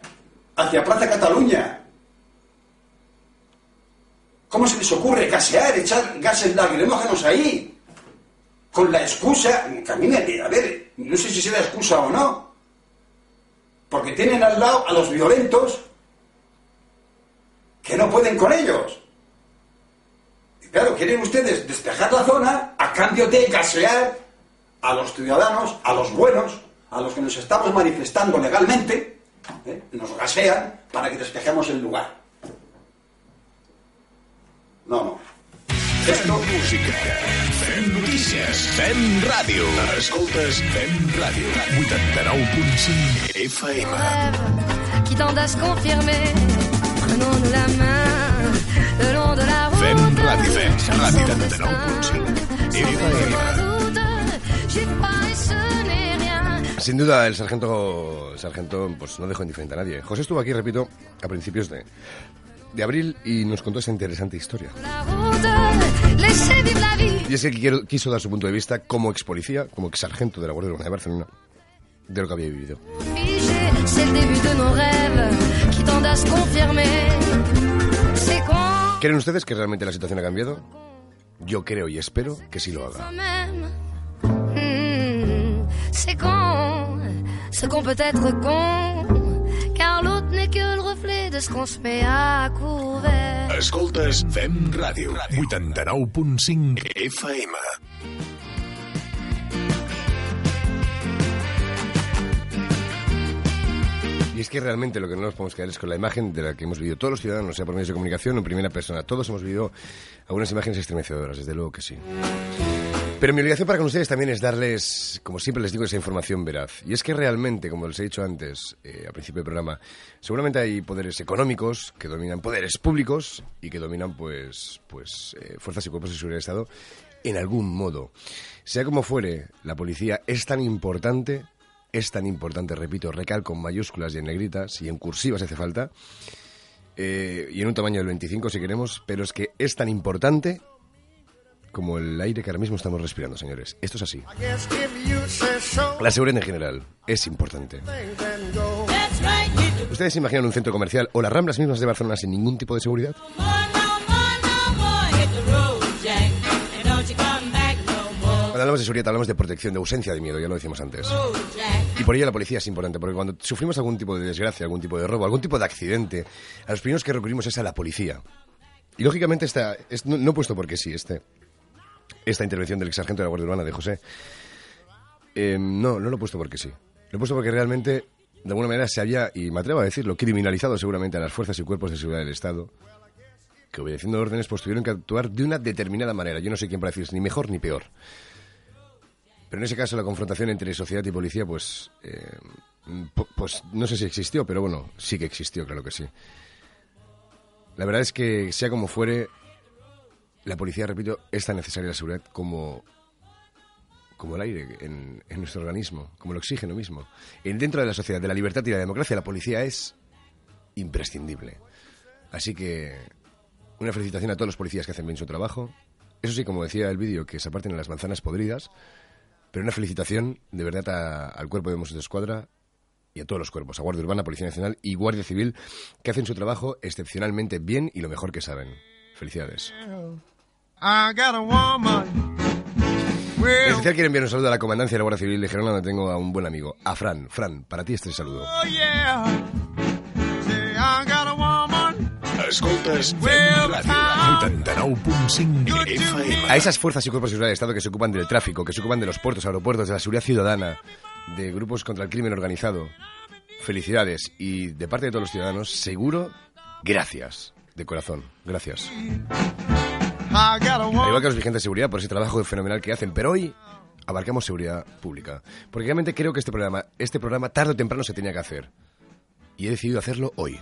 [SPEAKER 8] hacia Plaza Cataluña? ¿Cómo se les ocurre gasear, echar gases lacrimógenos ahí? Con la excusa, me, a ver, no sé si será excusa o no, porque tienen al lado a los violentos que no pueden con ellos. Claro, quieren ustedes despejar la zona a cambio de gasear a los ciudadanos, a los buenos, a los que nos estamos manifestando legalmente, ¿eh? nos gasean para que despejemos el lugar. No, no.
[SPEAKER 1] Fem música, fem notícies, fem ràdio. Escoltes, fem ràdio. 89.5 FM.
[SPEAKER 6] qui à se confirmer. Prenons-nous la main
[SPEAKER 5] Sin duda, el sargento, el sargento pues, no dejó indiferente a nadie. José estuvo aquí, repito, a principios de, de abril y nos contó esa interesante historia. Y es que quiero- quiso dar su punto de vista como ex policía, como ex sargento de la Guardia Urbana de Barcelona, de lo que había vivido. ¿Creen ustedes que realmente la situación ha cambiado? Yo creo y espero que sí lo haga.
[SPEAKER 6] Hmm, c'est con, ce qu'on peut être con, car l'autre n'est que le reflet de ce qu'on se met à couvert.
[SPEAKER 1] Escoltes, fem ràdio. 89.5 FM.
[SPEAKER 5] Es que realmente lo que no nos podemos quedar es con la imagen de la que hemos vivido todos los ciudadanos, sea por medios de comunicación o en primera persona. Todos hemos vivido algunas imágenes estremecedoras, desde luego que sí. Pero mi obligación para con ustedes también es darles, como siempre les digo, esa información veraz. Y es que realmente, como les he dicho antes, eh, al principio del programa, seguramente hay poderes económicos que dominan poderes públicos y que dominan, pues, pues eh, fuerzas y cuerpos de seguridad del Estado en algún modo. Sea como fuere, la policía es tan importante, es tan importante, repito, recalco en mayúsculas y en negritas y en cursivas si hace falta, eh, y en un tamaño del 25 si queremos, pero es que es tan importante como el aire que ahora mismo estamos respirando, señores. Esto es así. La seguridad en general es importante. ¿Ustedes se imaginan un centro comercial o las ramblas mismas de Barcelona sin ningún tipo de seguridad? Cuando hablamos de seguridad hablamos de protección, de ausencia de miedo, ya lo decíamos antes. Y por ello la policía es importante, porque cuando sufrimos algún tipo de desgracia, algún tipo de robo, algún tipo de accidente, a los primeros que recurrimos es a la policía. Y lógicamente esta, es- no, he puesto porque sí este, esta intervención del ex sargento de la Guardia Urbana de José. Eh, no, no lo he puesto porque sí. Lo he puesto porque realmente, de alguna manera, se había, y me atrevo a decirlo, criminalizado seguramente a las fuerzas y cuerpos de seguridad del Estado, que obedeciendo órdenes, pues tuvieron que actuar de una determinada manera. Yo no sé quién para decir ni mejor ni peor. Pero en ese caso la confrontación entre sociedad y policía, pues, eh, pu- pues no sé si existió, pero bueno, sí que existió, claro que sí. La verdad es que, sea como fuere, la policía, repito, es tan necesaria la seguridad como, como el aire en, nuestro organismo, como el oxígeno mismo. En, dentro de la sociedad, de la libertad y la democracia, la policía es imprescindible. Así que, una felicitación a todos los policías que hacen bien su trabajo. Eso sí, como decía el vídeo, que se aparten en las manzanas podridas. Pero una felicitación de verdad a- al cuerpo de Mossos de Escuadra y a todos los cuerpos, a Guardia Urbana, Policía Nacional y Guardia Civil, que hacen su trabajo excepcionalmente bien y lo mejor que saben. Felicidades.
[SPEAKER 9] I got a woman.
[SPEAKER 5] En especial quiero enviar un saludo a la comandancia de la Guardia Civil de Gerona, donde tengo a un buen amigo, a Fran. Fran, para ti este saludo.
[SPEAKER 9] oh yeah.
[SPEAKER 1] Escoltes
[SPEAKER 9] Well,
[SPEAKER 1] Fem Ràdio, 89.5 FM.
[SPEAKER 5] A esas fuerzas y cuerpos de seguridad del Estado que se ocupan del tráfico, que se ocupan de los puertos, aeropuertos, de la seguridad ciudadana, de grupos contra el crimen organizado. Felicidades. Y de parte de todos los ciudadanos, seguro, gracias. De corazón, gracias. Al igual que los vigentes de seguridad por ese trabajo fenomenal que hacen. Pero hoy abarcamos seguridad pública. Porque realmente creo que este programa, este programa tarde o temprano se tenía que hacer. Y he decidido hacerlo hoy.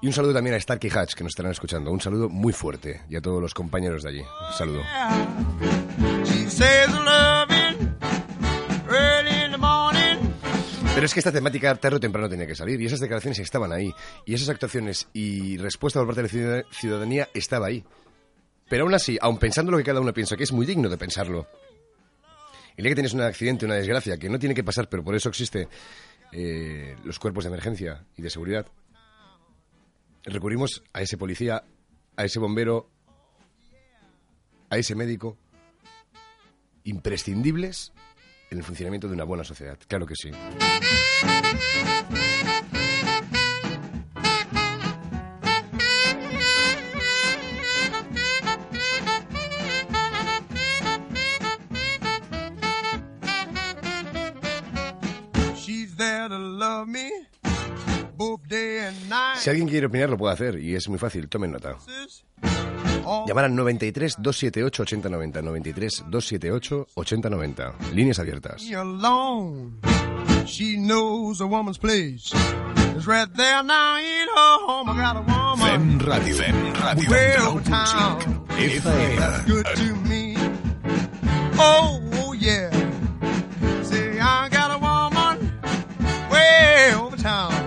[SPEAKER 5] Y un saludo también a Starkey Hatch, que nos estarán escuchando. Un saludo muy fuerte. Y a todos los compañeros de allí. Un saludo. Pero es que esta temática tarde o temprano tenía que salir. Y esas declaraciones estaban ahí. Y esas actuaciones y respuesta por parte de la ciudad- ciudadanía estaba ahí. Pero aún así, aun pensando lo que cada uno piensa, que es muy digno de pensarlo. El día que tienes un accidente, una desgracia, que no tiene que pasar, pero por eso existe eh, los cuerpos de emergencia y de seguridad, recurrimos a ese policía, a ese bombero, a ese médico, imprescindibles en el funcionamiento de una buena sociedad. Claro que sí. Si alguien quiere opinar, lo puede hacer y es muy fácil. Tomen nota.
[SPEAKER 9] All
[SPEAKER 5] Llamar al 93 278 8090. 93 278 8090. Líneas abiertas.
[SPEAKER 9] me alone. She knows a woman's place. It's right there now in her home. I got a woman.
[SPEAKER 1] Fem Ràdio. Fem Ràdio.
[SPEAKER 9] Way
[SPEAKER 1] 89.5
[SPEAKER 9] over town.
[SPEAKER 1] FM.
[SPEAKER 9] Good to me. Oh, oh, yeah. Say, I got a woman way over town.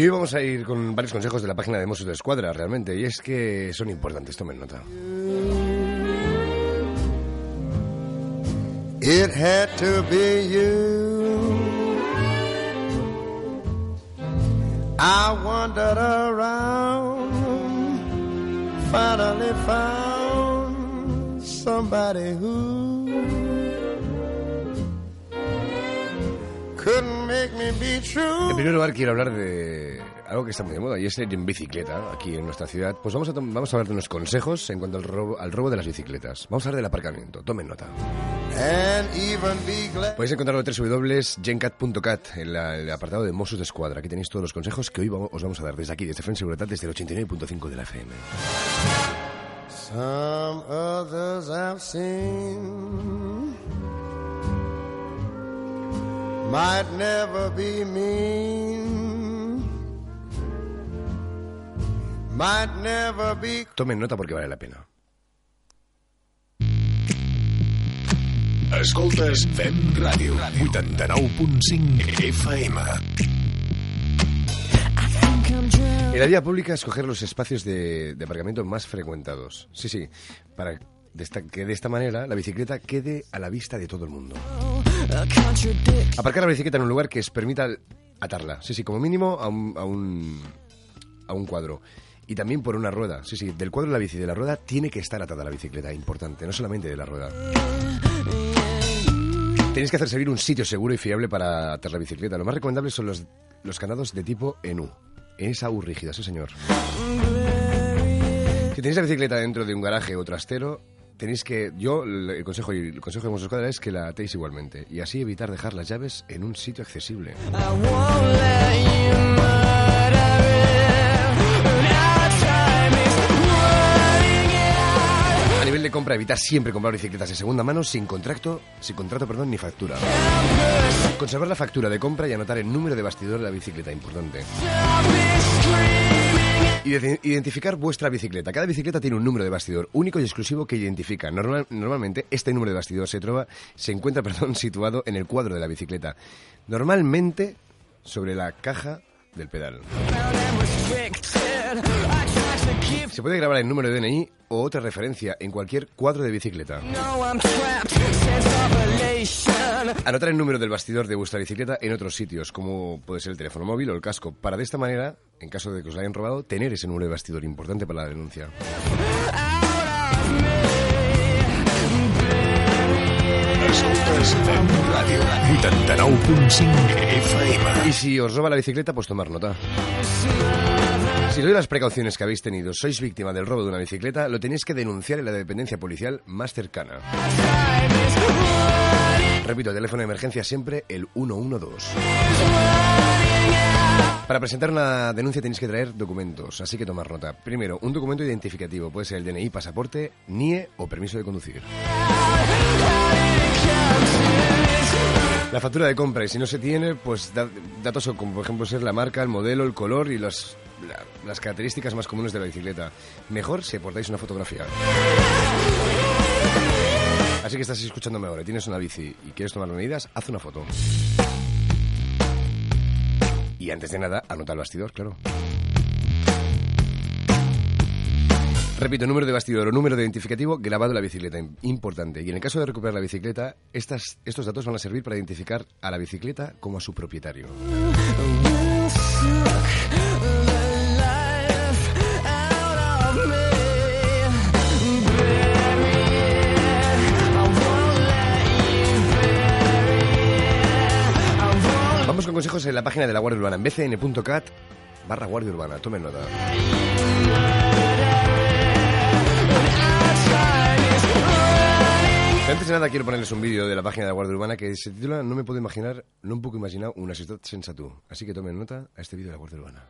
[SPEAKER 5] Y hoy vamos a ir con varios consejos de la página de Mossos de Escuadra, realmente. Y es que son importantes, tomen nota.
[SPEAKER 9] It had to be you. I wandered around, finally found somebody who
[SPEAKER 5] En primer lugar, quiero hablar de algo que está muy de moda y es ir en bicicleta aquí en nuestra ciudad. Pues vamos a, vamos a hablar de unos consejos en cuanto al robo, al robo de las bicicletas. Vamos a hablar del aparcamiento. Tomen nota. Podéis encontrarlo en www.gencat.cat en la- el apartado de Mossos de Escuadra. Aquí tenéis todos los consejos que hoy vamos- os vamos a dar desde aquí, desde Fren Seguridad, desde el 89.5 de la FM. Some others I've seen might never be mean, might never be. Tomen nota porque vale la pena.
[SPEAKER 1] Escoltes Fem Ràdio. 89.5 FM.
[SPEAKER 5] En la vía pública, escoger los espacios de, de aparcamiento más frecuentados. Sí, sí, para que de esta manera la bicicleta quede a la vista de todo el mundo. Aparcar la bicicleta en un lugar que os permita atarla. Sí, sí, como mínimo a un, a un, a un cuadro. Y también por una rueda. Sí, sí, del cuadro de la bici de la rueda tiene que estar atada la bicicleta, importante, no solamente de la rueda. Tenéis que hacer servir un sitio seguro y fiable para atar la bicicleta. Lo más recomendable son los, los de tipo ENU. Esa U rígida, sí señor. Si tenéis la bicicleta dentro de un garaje o trastero, tenéis que... Yo, el consejo y el consejo de vuestra escuadra es que la atéis igualmente. Y así evitar dejar las llaves en un sitio accesible. A nivel de compra, evitar siempre comprar bicicletas de segunda mano sin contrato, sin contrato perdón, ni factura. Conservar la factura de compra y anotar el número de bastidor de la bicicleta, importante. Ide- Identificar vuestra bicicleta. Cada bicicleta tiene un número de bastidor único y exclusivo que identifica. Normal- normalmente este número de bastidor se, trova- se encuentra perdón, situado en el cuadro de la bicicleta. Normalmente sobre la caja del pedal. Se puede grabar el número de DNI o otra referencia en cualquier cuadro de bicicleta. Anotar el número del bastidor de vuestra bicicleta en otros sitios, como puede ser el teléfono móvil o el casco, para de esta manera, en caso de que os la hayan robado, tener ese número de bastidor importante para la denuncia.
[SPEAKER 1] Escoltes Fem Ràdio. 89.5 FM.
[SPEAKER 5] Y si os roba la bicicleta, pues tomar nota. Si doy las precauciones que habéis tenido, sois víctima del robo de una bicicleta, lo tenéis que denunciar en la dependencia policial más cercana. Repito, teléfono de emergencia siempre el 112. Para presentar una denuncia tenéis que traer documentos, así que tomar nota. Primero, un documento identificativo, puede ser el DNI, pasaporte, NIE o permiso de conducir. La factura de compra, y si no se tiene, pues da- datos como por ejemplo ser la marca, el modelo, el color y las, la- las características más comunes de la bicicleta. Mejor si aportáis una fotografía. Así que estás escuchándome ahora, y tienes una bici y quieres tomar medidas, haz una foto. Y antes de nada, anota el bastidor, claro. Repito, número de bastidor o número de identificativo grabado en la bicicleta, im- importante. Y en el caso de recuperar la bicicleta, estos datos van a servir para identificar a la bicicleta como a su propietario. Con consejos en la página de la Guardia Urbana, en bcn.cat barra Guardia Urbana. Tomen nota. Antes de nada quiero ponerles un vídeo de la página de la Guardia Urbana que se titula No me puedo imaginar, no un poco imaginar una ciudad sense tu. Así que tomen nota a este vídeo de la Guardia Urbana.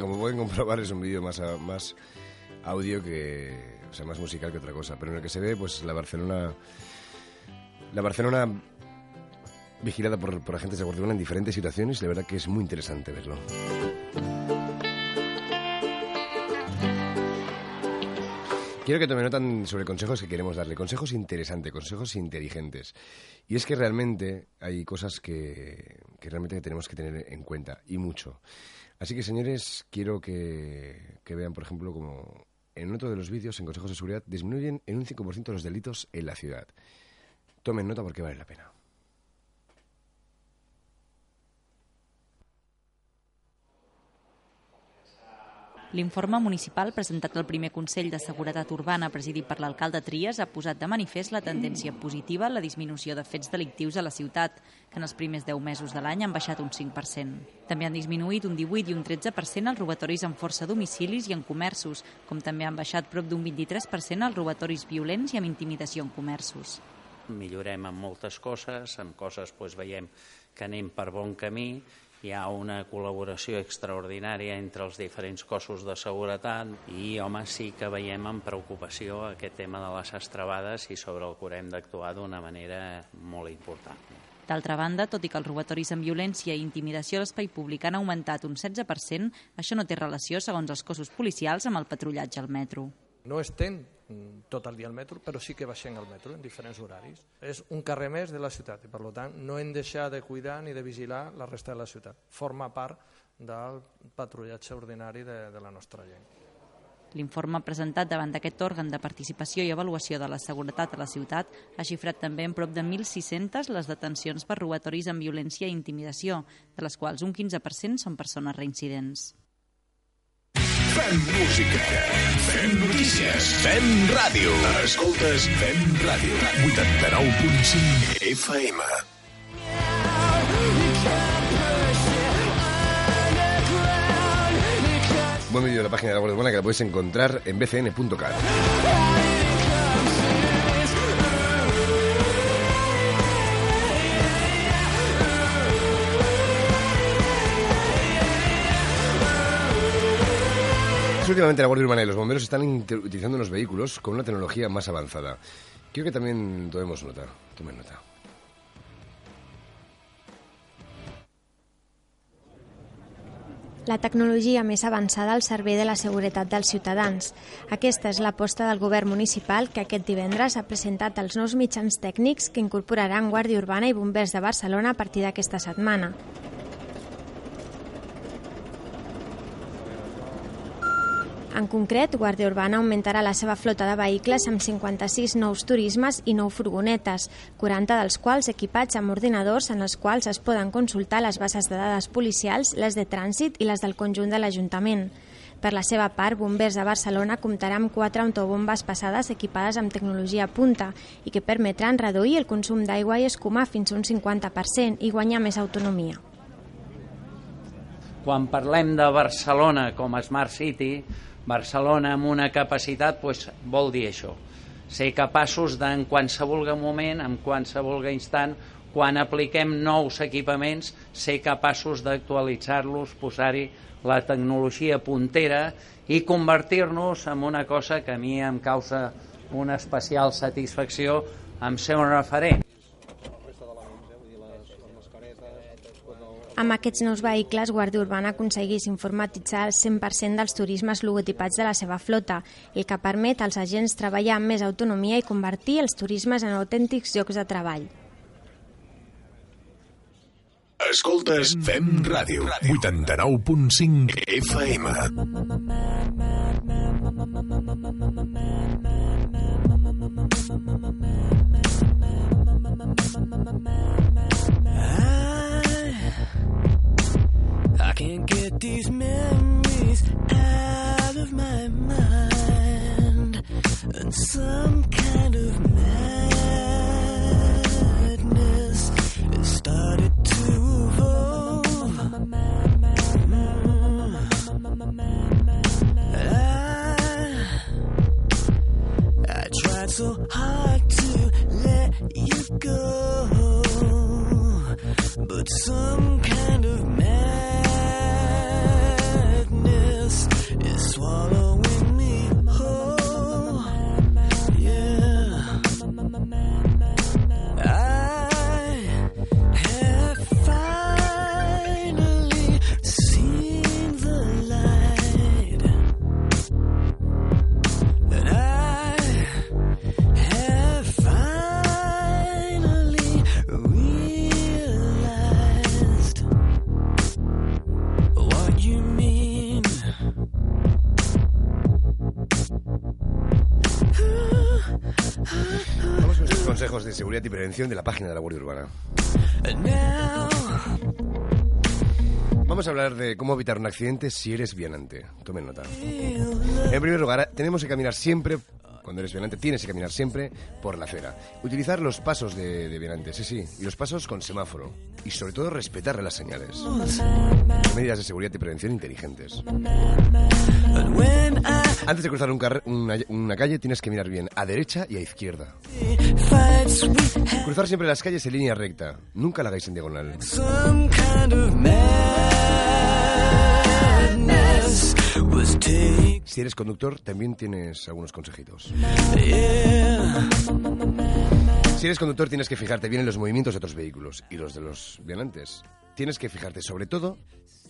[SPEAKER 5] Como pueden comprobar es un vídeo más, más audio que... O sea, más musical que otra cosa. Pero en el que se ve pues la Barcelona... La Barcelona vigilada por, por agentes de Guardia Urbana en diferentes situaciones. y La verdad que es muy interesante verlo. Quiero que tomen notan sobre consejos que queremos darle. Consejos interesantes, consejos inteligentes. Y es que realmente hay cosas que, que realmente tenemos que tener en cuenta, y mucho. Así que, señores, quiero que, vean, por ejemplo, como en otro de los vídeos, en consejos de seguridad, disminuyen en un 5% los delitos en la ciudad. Tomen nota porque vale la pena.
[SPEAKER 10] L'informe municipal presentat al primer Consell de Seguretat Urbana presidit per l'alcalde Trias ha posat de manifest la tendència positiva en la disminució de fets delictius a la ciutat, que en els primers 10 mesos de l'any han baixat un 5%. També han disminuït un 18 i un 13% els robatoris en força a domicilis i en comerços, com també han baixat prop d'un 23% els robatoris violents i amb intimidació en comerços.
[SPEAKER 11] millorem en moltes coses, en coses doncs, veiem que anem per bon camí, hi ha una col·laboració extraordinària entre els diferents cossos de seguretat i, home, sí que veiem amb preocupació aquest tema de les estrabades i sobre el que haurem d'actuar d'una manera molt important.
[SPEAKER 10] D'altra banda, tot i que els robatoris amb violència i intimidació a l'espai públic han augmentat un 16%, això no té relació, segons els cossos policials, amb el patrullatge al metro.
[SPEAKER 12] No estem tot el dia al metro, però sí que baixem al metro en diferents horaris. És un carrer més de la ciutat i, per tant, no hem de deixar de cuidar ni de vigilar la resta de la ciutat. Forma part del patrullatge ordinari de, de la nostra gent.
[SPEAKER 10] L'informe presentat davant d'aquest òrgan de participació i avaluació de la seguretat a la ciutat ha xifrat també en prop de 1.600 les detencions per robatoris amb violència i intimidació, de les quals un 15% són persones reincidents.
[SPEAKER 1] Fem música, fem notícies, fem ràdio. Escoltes, fem ràdio. 89.5 FM.
[SPEAKER 5] Buen vídeo de la página de la Urbana que la puedes encontrar en bcn.cat. Últimamente la Guardia Urbana y los bomberos están utilizando unos vehículos con una tecnología más avanzada. Quiero que también tomemos nota. Tomen nota.
[SPEAKER 13] la tecnologia més avançada al servei de la seguretat dels ciutadans. Aquesta és l'aposta del govern municipal que aquest divendres ha presentat els nous mitjans tècnics que incorporaran Guàrdia Urbana i Bombers de Barcelona a partir d'aquesta setmana. En concret, Guàrdia Urbana augmentarà la seva flota de vehicles amb 56 nous turismes i 9 furgonetes, 40 dels quals equipats amb ordinadors en els quals es poden consultar les bases de dades policials, les de trànsit i les del conjunt de l'Ajuntament. Per la seva part, Bombers de Barcelona comptarà amb quatre autobombes passades equipades amb tecnologia punta i que permetran reduir el consum d'aigua i escuma fins a un 50% i guanyar més autonomia.
[SPEAKER 11] Quan parlem de Barcelona com a Smart City, Barcelona amb una capacitat doncs, vol dir això, ser capaços de, en qualsevol moment, en qualsevol instant, quan apliquem nous equipaments, ser capaços d'actualitzar-los, posar-hi la tecnologia puntera i convertir-nos en una cosa que a mi em causa una especial satisfacció en ser un referent.
[SPEAKER 13] Amb aquests nous vehicles, Guàrdia Urbana aconseguís informatitzar el 100% dels turismes logotipats de la seva flota, el que permet als agents treballar amb més autonomia i convertir els turismes en autèntics llocs de treball.
[SPEAKER 1] Escoltes, fem ràdio. 89.5 FM.
[SPEAKER 14] Can't get these memories out of my mind. And some kind of madness has started
[SPEAKER 5] seguridad y prevención de la página de la Guardia Urbana. Vamos a hablar de cómo evitar un accidente si eres vianante. Tomen nota. En primer lugar, tenemos que caminar siempre, cuando eres vianante, tienes que caminar siempre por la acera. Utilizar los pasos de, de vianante, sí, sí, y los pasos con semáforo. Y sobre todo respetar las señales. Medidas de seguridad y prevención inteligentes. Antes de cruzar una, una calle tienes que mirar bien a derecha y a izquierda. Cruzar siempre las calles en línea recta. Nunca la hagáis en diagonal. Si eres conductor, también tienes algunos consejitos. Si eres conductor, tienes que fijarte bien en los movimientos de otros vehículos y los de los vianantes. Tienes que fijarte sobre todo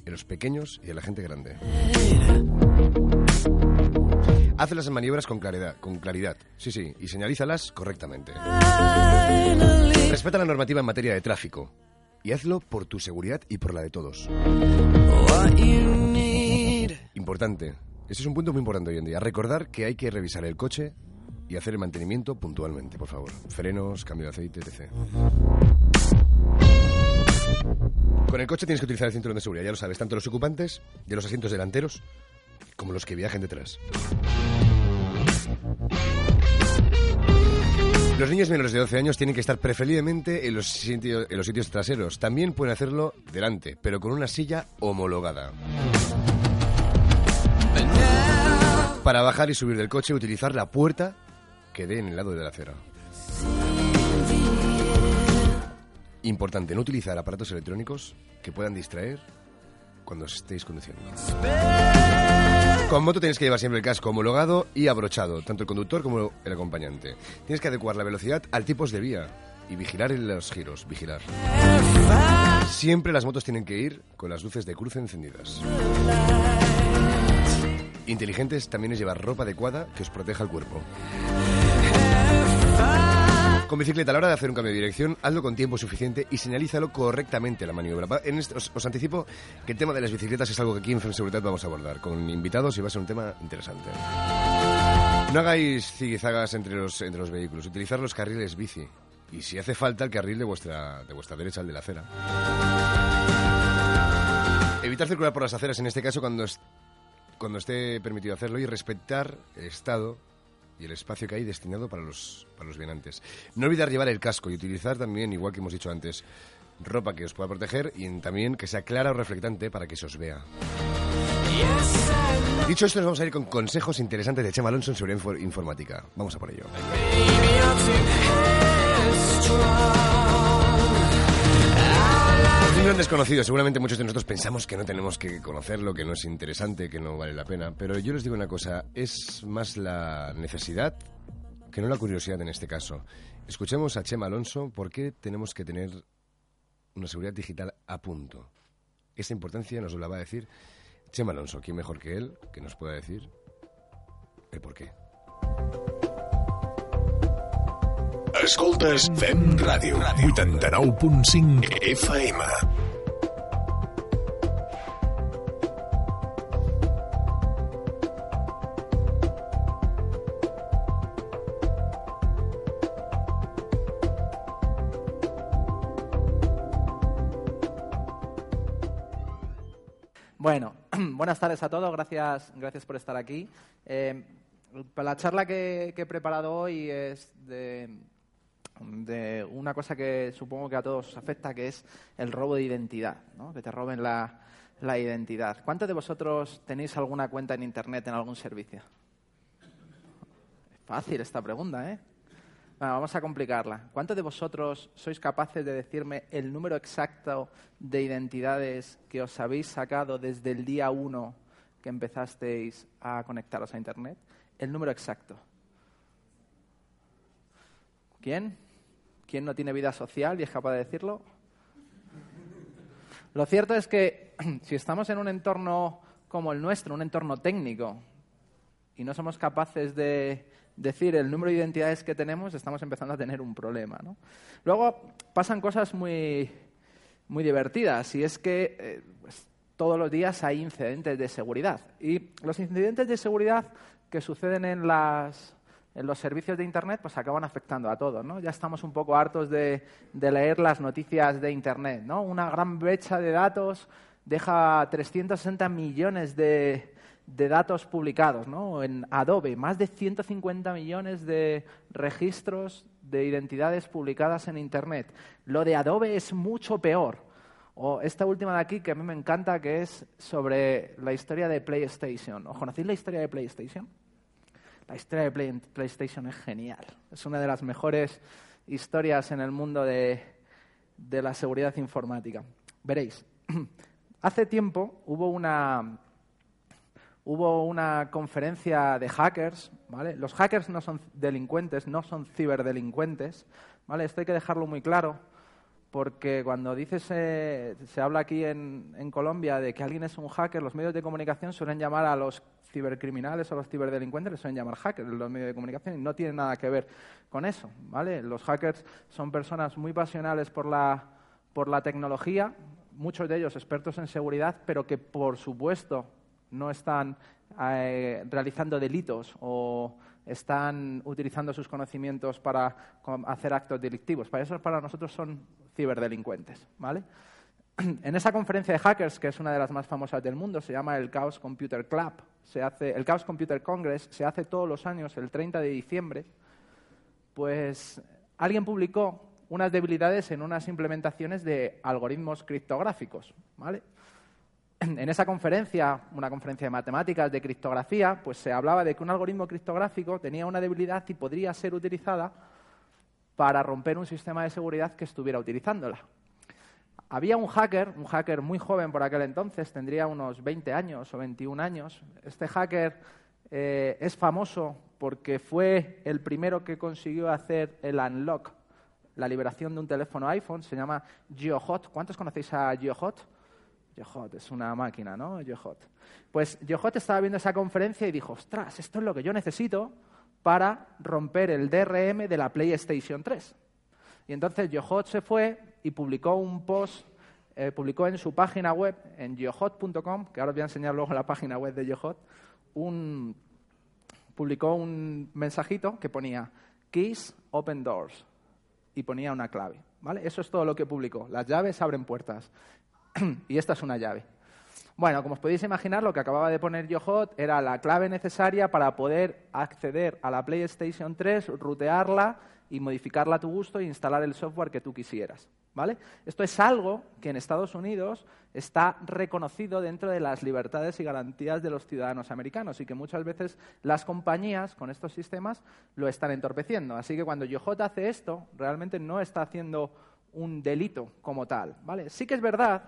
[SPEAKER 5] en los pequeños y en la gente grande. Haz las maniobras con claridad, con claridad, sí, sí, y señalízalas correctamente. Respeta la normativa en materia de tráfico y hazlo por tu seguridad y por la de todos. Importante. Ese es un punto muy importante hoy en día. Recordar que hay que revisar el coche y hacer el mantenimiento puntualmente, por favor. Frenos, cambio de aceite, etc. Con el coche tienes que utilizar el cinturón de seguridad, ya lo sabes, tanto los ocupantes de los asientos delanteros como los que viajen detrás. Los niños menores de 12 años tienen que estar preferiblemente en los, en los sitios traseros. También pueden hacerlo delante, pero con una silla homologada. Para bajar y subir del coche, utilizar la puerta que dé en el lado de la acera. Importante, no utilizar aparatos electrónicos que puedan distraer cuando estéis conduciendo. Con moto tienes que llevar siempre el casco homologado y abrochado, tanto el conductor como el acompañante. Tienes que adecuar la velocidad al tipos de vía y vigilar en los giros, vigilar. Siempre las motos tienen que ir con las luces de cruce encendidas. Inteligentes también es llevar ropa adecuada que os proteja el cuerpo. Con bicicleta, a la hora de hacer un cambio de dirección, hazlo con tiempo suficiente y señalízalo correctamente la maniobra. Os, os anticipo que el tema de las bicicletas es algo que aquí en Seguridad vamos a abordar con invitados y va a ser un tema interesante. No hagáis zigizagas entre los, entre los vehículos, utilizar los carriles bici y si hace falta el carril de vuestra, de vuestra derecha, el de la acera. Evitar circular por las aceras en este caso cuando, es- cuando esté permitido hacerlo y respetar el estado y el espacio que hay destinado para los, para los vianantes. No olvidar llevar el casco y utilizar también, igual que hemos dicho antes, ropa que os pueda proteger y también que sea clara o reflectante para que se os vea. Dicho esto, nos vamos a ir con consejos interesantes de Chema Alonso infor- informática. Vamos a por ello. Un gran desconocido. Seguramente muchos de nosotros pensamos que no tenemos que conocerlo, que no es interesante, que no vale la pena. Pero yo les digo una cosa, es más la necesidad que no la curiosidad en este caso. Escuchemos a Chema Alonso por qué tenemos que tener una seguridad digital a punto. Esa importancia nos la va a decir Chema Alonso. ¿Quién mejor que él que nos pueda decir el por qué?
[SPEAKER 1] Escoltes Fem Ràdio, 89.5 FM.
[SPEAKER 15] Bueno, buenas tardes a todos, gracias, gracias por estar aquí. Eh, la charla que, que he preparado hoy es de, de una cosa que supongo que a todos os afecta, que es el robo de identidad, ¿no? que te roben la, la identidad. ¿Cuántos de vosotros tenéis alguna cuenta en Internet en algún servicio? Fácil esta pregunta, ¿eh? Vamos a complicarla. ¿Cuántos de vosotros sois capaces de decirme el número exacto de identidades que os habéis sacado desde el día 1 que empezasteis a conectaros a Internet? El número exacto. ¿Quién? ¿Quién no tiene vida social y es capaz de decirlo? Lo cierto es que si estamos en un entorno como el nuestro, un entorno técnico, y no somos capaces de decir el número de identidades que tenemos, estamos empezando a tener un problema. Luego pasan cosas muy, muy divertidas y es que eh, pues, todos los días hay incidentes de seguridad. Y los incidentes de seguridad que suceden en, las, en los servicios de Internet pues acaban afectando a todos. ¿no? Ya estamos un poco hartos de, leer las noticias de Internet. ¿no? Una gran brecha de datos deja 360 millones de, de datos publicados, ¿no? En Adobe, más de 150 millones de registros de identidades publicadas en Internet. Lo de Adobe es mucho peor. O esta última de aquí, que a mí me encanta, que es sobre la historia de PlayStation. ¿Os conocéis la historia de PlayStation? La historia de Play- PlayStation es genial. Es una de las mejores historias en el mundo de, de la seguridad informática. Veréis, hace tiempo hubo una, hubo una conferencia de hackers, ¿vale? Los hackers no son delincuentes, no son ciberdelincuentes, ¿vale? Esto hay que dejarlo muy claro, porque cuando dices, eh, se habla aquí en, en Colombia de que alguien es un hacker, los medios de comunicación suelen llamar a los cibercriminales o los ciberdelincuentes, les suelen llamar hackers los medios de comunicación y no tiene nada que ver con eso, ¿vale? Los hackers son personas muy pasionales por la, por la tecnología, muchos de ellos expertos en seguridad, pero que por supuesto no están eh, realizando delitos o están utilizando sus conocimientos para hacer actos delictivos. Para eso, para nosotros son ciberdelincuentes, ¿vale? En esa conferencia de hackers, que es una de las más famosas del mundo, se llama el Chaos Computer Club, se hace, el Chaos Computer Congress, se hace todos los años, el 30 de diciembre, pues alguien publicó unas debilidades en unas implementaciones de algoritmos criptográficos, ¿vale? En esa conferencia, una conferencia de matemáticas, de criptografía, pues se hablaba de que un algoritmo criptográfico tenía una debilidad y podría ser utilizada para romper un sistema de seguridad que estuviera utilizándola. Había un hacker, un hacker muy joven por aquel entonces, tendría unos 20 años o 21 años. Este hacker eh, es famoso porque fue el primero que consiguió hacer el unlock, la liberación de un teléfono iPhone, se llama GeoHot. ¿Cuántos conocéis a GeoHot? GeoHot es una máquina, ¿no? GeoHot. Pues GeoHot estaba viendo esa conferencia y dijo, ostras, esto es lo que yo necesito para romper el DRM de la PlayStation 3. Y entonces GeoHot se fue y publicó un post, eh, publicó en su página web, en geohot.com, que ahora os voy a enseñar luego la página web de GeoHot, un, publicó un mensajito que ponía Keys Open Doors y ponía una clave. ¿vale? Eso es todo lo que publicó. Las llaves abren puertas. y esta es una llave. Bueno, como os podéis imaginar, lo que acababa de poner YoHot era la clave necesaria para poder acceder a la PlayStation 3, rutearla y modificarla a tu gusto e instalar el software que tú quisieras. ¿vale? Esto es algo que en Estados Unidos está reconocido dentro de las libertades y garantías de los ciudadanos americanos y que muchas veces las compañías con estos sistemas lo están entorpeciendo. Así que cuando YoHot hace esto, realmente no está haciendo un delito como tal. ¿vale? Sí que es verdad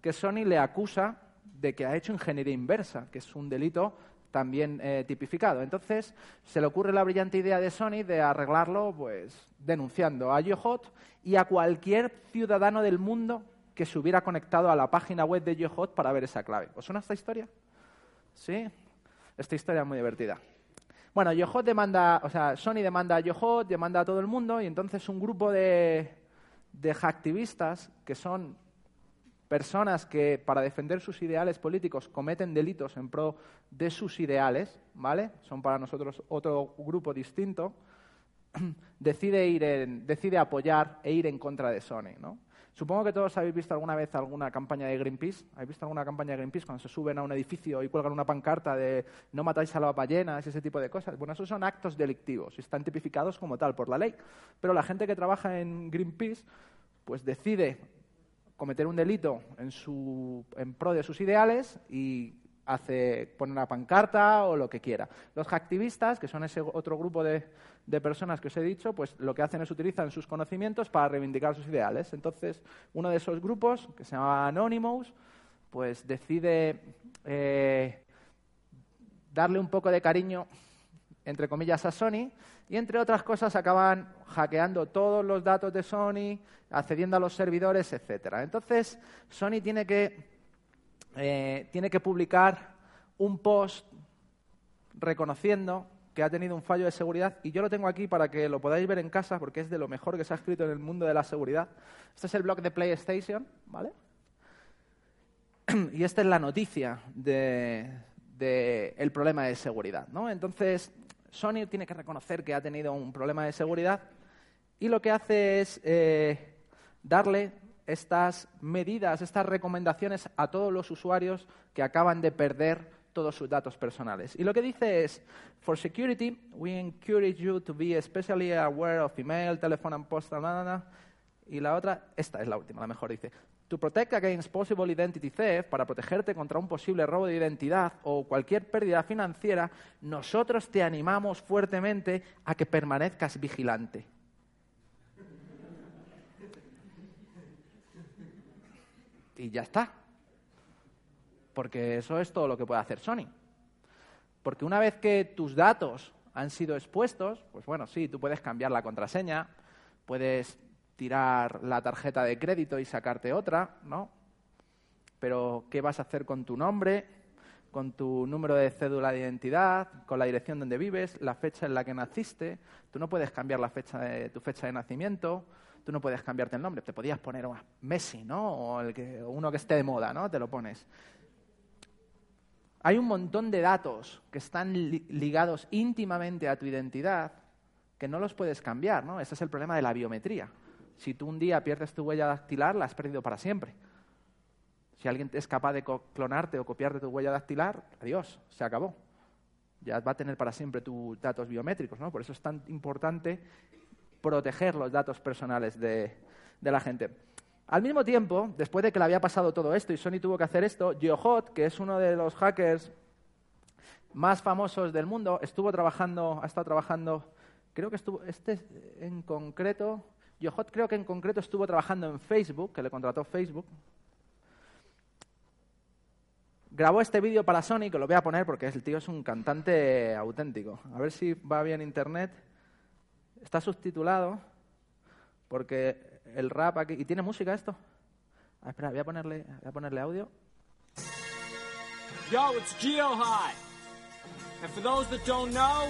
[SPEAKER 15] que Sony le acusa de que ha hecho ingeniería inversa, que es un delito también eh, tipificado. Entonces, se le ocurre la brillante idea de Sony de arreglarlo pues, denunciando a YoHot y a cualquier ciudadano del mundo que se hubiera conectado a la página web de YoHot para ver esa clave. ¿Os suena esta historia? ¿Sí? Esta historia es muy divertida. Bueno, YoHot demanda, o sea, Sony demanda a YoHot, demanda a todo el mundo y entonces un grupo de, de hacktivistas que son personas que para defender sus ideales políticos cometen delitos en pro de sus ideales, ¿vale? Son para nosotros otro grupo distinto, decide, ir en- decide apoyar e ir en contra de Sony, ¿no? Supongo que todos habéis visto alguna vez alguna campaña de Greenpeace. ¿Habéis visto alguna campaña de Greenpeace cuando se suben a un edificio y cuelgan una pancarta de no matáis a las ballenas ese tipo de cosas? Bueno, esos son actos delictivos y están tipificados como tal por la ley. Pero la gente que trabaja en Greenpeace pues decide cometer un delito en, su, en pro de sus ideales y hace, pone una pancarta o lo que quiera. Los hacktivistas, que son ese otro grupo de, de personas que os he dicho, pues lo que hacen es utilizan sus conocimientos para reivindicar sus ideales. Entonces, uno de esos grupos, que se llama Anonymous, pues decide eh, darle un poco de cariño, entre comillas, a Sony y, entre otras cosas, acaban hackeando todos los datos de Sony, accediendo a los servidores, etcétera. Entonces, Sony tiene que, eh, tiene que publicar un post reconociendo que ha tenido un fallo de seguridad y yo lo tengo aquí para que lo podáis ver en casa porque es de lo mejor que se ha escrito en el mundo de la seguridad. Este es el blog de PlayStation, ¿vale? y esta es la noticia de, de el problema de seguridad, ¿no? Entonces, Sony tiene que reconocer que ha tenido un problema de seguridad y lo que hace es eh, darle estas medidas, estas recomendaciones a todos los usuarios que acaban de perder todos sus datos personales. Y lo que dice es, for security, we encourage you to be especially aware of email, telephone and postal, na, na, na". Y la otra, esta es la última, la mejor, dice, to protect against possible identity theft, para protegerte contra un posible robo de identidad o cualquier pérdida financiera, nosotros te animamos fuertemente a que permanezcas vigilante. Y ya está. Porque eso es todo lo que puede hacer Sony. Porque una vez que tus datos han sido expuestos, pues bueno, sí, tú puedes cambiar la contraseña, puedes tirar la tarjeta de crédito y sacarte otra, ¿no? Pero ¿qué vas a hacer con tu nombre, con tu número de cédula de identidad, con la dirección donde vives, la fecha en la que naciste? Tú no puedes cambiar tu fecha de nacimiento, tú no puedes cambiarte el nombre. Te podías poner oh, Messi, ¿no? O el que, uno que esté de moda, ¿no? Te lo pones. Hay un montón de datos que están li- ligados íntimamente a tu identidad que no los puedes cambiar, ¿no? Ese es el problema de la biometría. Si tú un día pierdes tu huella dactilar, la has perdido para siempre. Si alguien es capaz de clonarte o copiarte tu huella dactilar, adiós, se acabó. Ya va a tener para siempre tus datos biométricos, ¿no? Por eso es tan importante proteger los datos personales de, de la gente. Al mismo tiempo, después de que le había pasado todo esto y Sony tuvo que hacer esto, GeoHot, que es uno de los hackers más famosos del mundo, estuvo trabajando, ha estado trabajando, creo que estuvo, este en concreto, GeoHot creo que en concreto estuvo trabajando en Facebook, que le contrató Facebook. Grabó este vídeo para Sony, que lo voy a poner porque el tío es un cantante auténtico. A ver si va bien internet. Está subtitulado porque el rap aquí... ¿Y tiene música esto? Ah, espera, voy a ponerle, voy a ponerle audio.
[SPEAKER 16] Yo, it's GeoHot. And for those that don't know,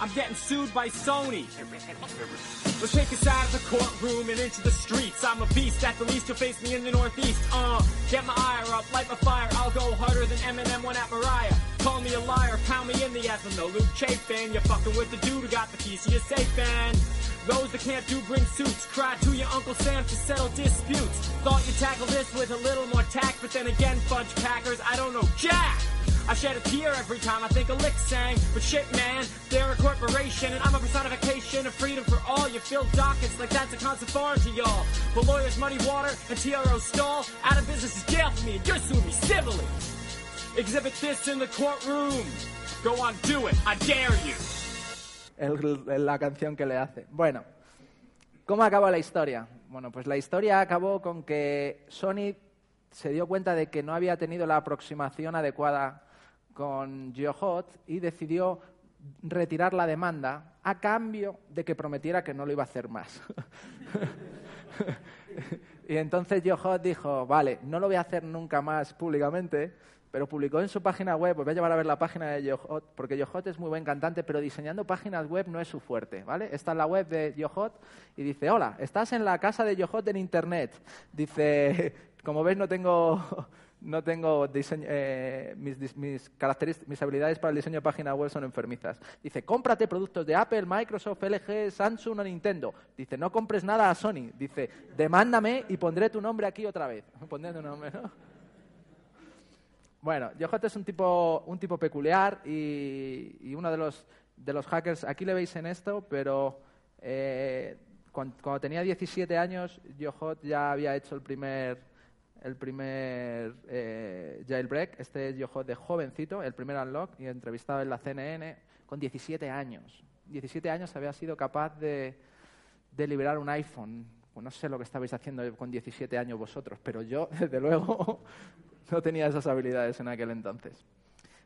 [SPEAKER 16] I'm getting sued by Sony. Let's take us out of the courtroom and into the streets. I'm a beast, at the least you'll face me in the northeast. Uh, get my ire up, light my fire. I'll go harder than Eminem went at Mariah. Call me a liar, pound me in the ass with no Luke Chafin. You're fucking with the dude who got the keys to your safe and those that can't do bring suits. Cry to your Uncle Sam to settle disputes. Thought you'd tackle this with a little more tact, but then again, fudge packers, I don't know jack. I shed a tear every time I think a lick sang. But shit, man, they're a corporation, and I'm a personification of freedom for all. You fill dockets like that's a concept foreign to y'all. Lawyers water and stall. Out of business is me, civilly. Exhibit this in the courtroom. Go on, do it. I dare you.
[SPEAKER 15] el- la canción que le hace. Bueno, ¿cómo acaba la historia? Bueno, pues la historia acabó con que Sony se dio cuenta de que no había tenido la aproximación adecuada con GeoHot y decidió retirar la demanda a cambio de que prometiera que no lo iba a hacer más. y entonces GeoHot dijo, vale, no lo voy a hacer nunca más públicamente, pero publicó en su página web, os voy a llevar a ver la página de GeoHot, porque GeoHot es muy buen cantante, pero diseñando páginas web no es su fuerte, ¿vale? Esta es la web de GeoHot y dice, hola, estás en la casa de GeoHot en Internet. Dice, como ves no tengo, no tengo diseño, eh, mis, mis, mis habilidades para el diseño de páginas web son enfermizas. Dice, cómprate productos de Apple, Microsoft, LG, Samsung o Nintendo. Dice, no compres nada a Sony. Dice, demándame y pondré tu nombre aquí otra vez. Pondré tu nombre, ¿no? Bueno, Yojot es un tipo, un tipo peculiar y, y uno de los, de los hackers, aquí le veis en esto, pero eh, cuan- cuando, tenía 17 años, Yojot ya había hecho el primer, el primer eh, jailbreak. Este es Yojot de jovencito, el primer unlock, y entrevistado en la CNN con 17 años. 17 años había sido capaz de, de liberar un iPhone. Pues no sé lo que estabais haciendo con 17 años vosotros, pero yo, desde luego, no tenía esas habilidades en aquel entonces.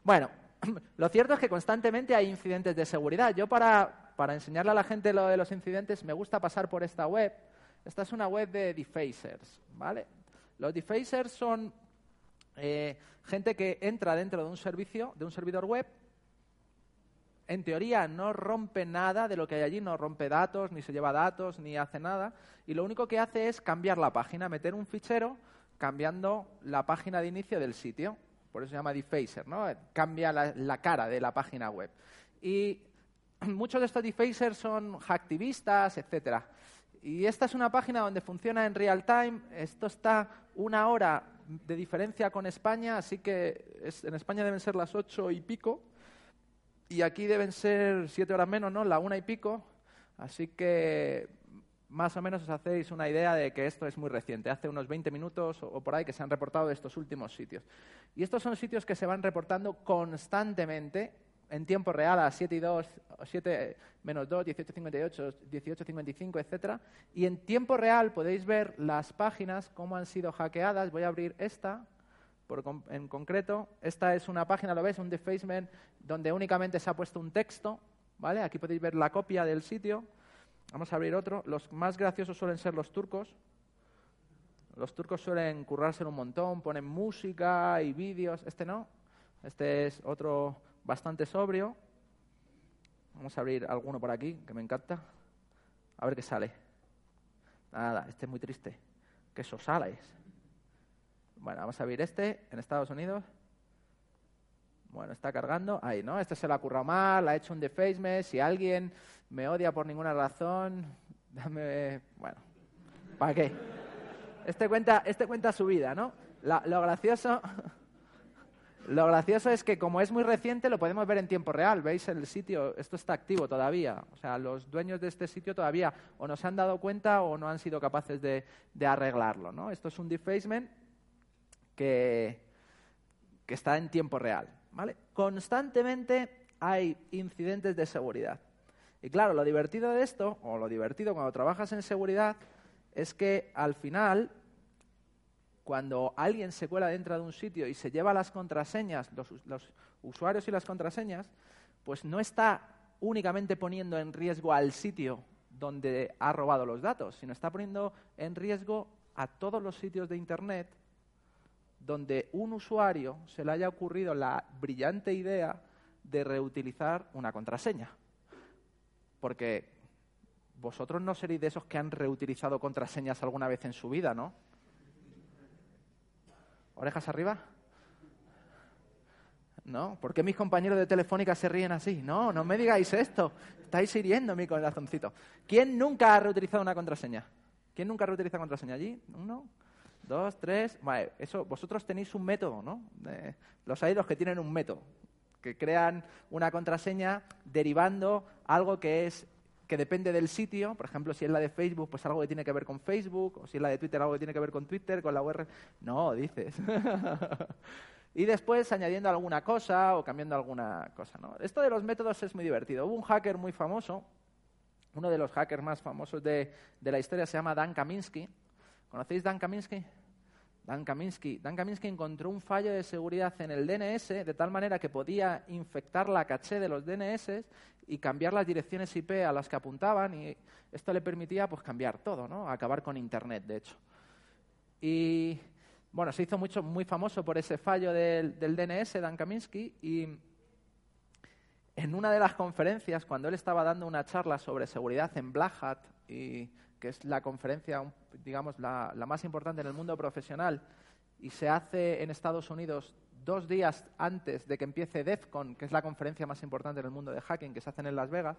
[SPEAKER 15] Bueno, lo cierto es que constantemente hay incidentes de seguridad. Yo para, para enseñarle a la gente lo de los incidentes me gusta pasar por esta web. Esta es una web de defacers, ¿vale? Los defacers son eh, gente que entra dentro de un servicio, de un servidor web, en teoría no rompe nada de lo que hay allí, no rompe datos, ni se lleva datos, ni hace nada, y lo único que hace es cambiar la página, meter un fichero cambiando la página de inicio del sitio. Por eso se llama defacer, ¿no? Cambia la, la cara de la página web. Y muchos de estos defacers son hacktivistas, etcétera. Y esta es una página donde funciona en real time. Esto está una hora de diferencia con España, así que en España deben ser las ocho y pico. Y aquí deben ser siete horas menos, ¿no? La una y pico. Así que más o menos os hacéis una idea de que esto es muy reciente. Hace unos 20 minutos o, o por ahí que se han reportado de estos últimos sitios. Y estos son sitios que se van reportando constantemente en tiempo real a 7 y 2, o 7 menos 2, 18.58, 18.55, etcétera. Y en tiempo real podéis ver las páginas, cómo han sido hackeadas. Voy a abrir esta, por en concreto. Esta es una página, ¿lo ves? Un defacement donde únicamente se ha puesto un texto, ¿vale? Aquí podéis ver la copia del sitio. Vamos a abrir otro. Los más graciosos suelen ser los turcos. Los turcos suelen currárselo un montón, ponen música y vídeos. Este no. Este es otro bastante sobrio. Vamos a abrir alguno por aquí, que me encanta. A ver qué sale. Nada, este es muy triste. Que sosala es. Bueno, vamos a abrir este en Estados Unidos. Bueno, está cargando. Ahí, ¿no? Este se lo ha currado mal, ha hecho un defacement. Si alguien me odia por ninguna razón, dame... Bueno, ¿para qué? Este cuenta, este cuenta su vida, ¿no? Lo gracioso... Lo gracioso es que como es muy reciente lo podemos ver en tiempo real. ¿Veis el sitio? Esto está activo todavía. O sea, los dueños de este sitio todavía o no se han dado cuenta o no han sido capaces de, arreglarlo. ¿no? Esto es un defacement que, que está en tiempo real. ¿vale? Constantemente hay incidentes de seguridad. Y claro, lo divertido de esto, o lo divertido cuando trabajas en seguridad, es que al final cuando alguien se cuela dentro de un sitio y se lleva las contraseñas, los, us- los usuarios y las contraseñas, pues no está únicamente poniendo en riesgo al sitio donde ha robado los datos, sino está poniendo en riesgo a todos los sitios de Internet donde un usuario se le haya ocurrido la brillante idea de reutilizar una contraseña. Porque vosotros no seréis de esos que han reutilizado contraseñas alguna vez en su vida, ¿no? ¿Orejas arriba? ¿No? ¿Por qué mis compañeros de Telefónica se ríen así? No, no me digáis esto. Estáis hiriendo mi corazoncito. ¿Quién nunca ha reutilizado una contraseña? ¿Quién nunca ha reutilizado contraseña allí? Uno, dos, tres. Vale, eso, vosotros tenéis un método, ¿no? Los hay los que tienen un método, que crean una contraseña derivando algo que es que depende del sitio, por ejemplo, si es la de Facebook, pues algo que tiene que ver con Facebook, o si es la de Twitter, algo que tiene que ver con Twitter, con la URL. No, dices. y después añadiendo alguna cosa o cambiando alguna cosa. ¿no? Esto de los métodos es muy divertido. Hubo un hacker muy famoso, uno de los hackers más famosos de, de la historia se llama Dan Kaminsky. ¿Conocéis Dan Kaminsky? Dan Kaminsky. Dan Kaminsky encontró un fallo de seguridad en el DNS de tal manera que podía infectar la caché de los DNS y cambiar las direcciones IP a las que apuntaban y esto le permitía pues cambiar todo, ¿no? Acabar con Internet, de hecho. Y bueno, se hizo mucho, muy famoso por ese fallo del, del DNS, Dan Kaminsky, y en una de las conferencias, cuando él estaba dando una charla sobre seguridad en Black Hat, y, que es la conferencia, digamos, la, más importante en el mundo profesional, y se hace en Estados Unidos dos días antes de que empiece DEF CON, que es la conferencia más importante en el mundo de hacking, que se hacen en Las Vegas,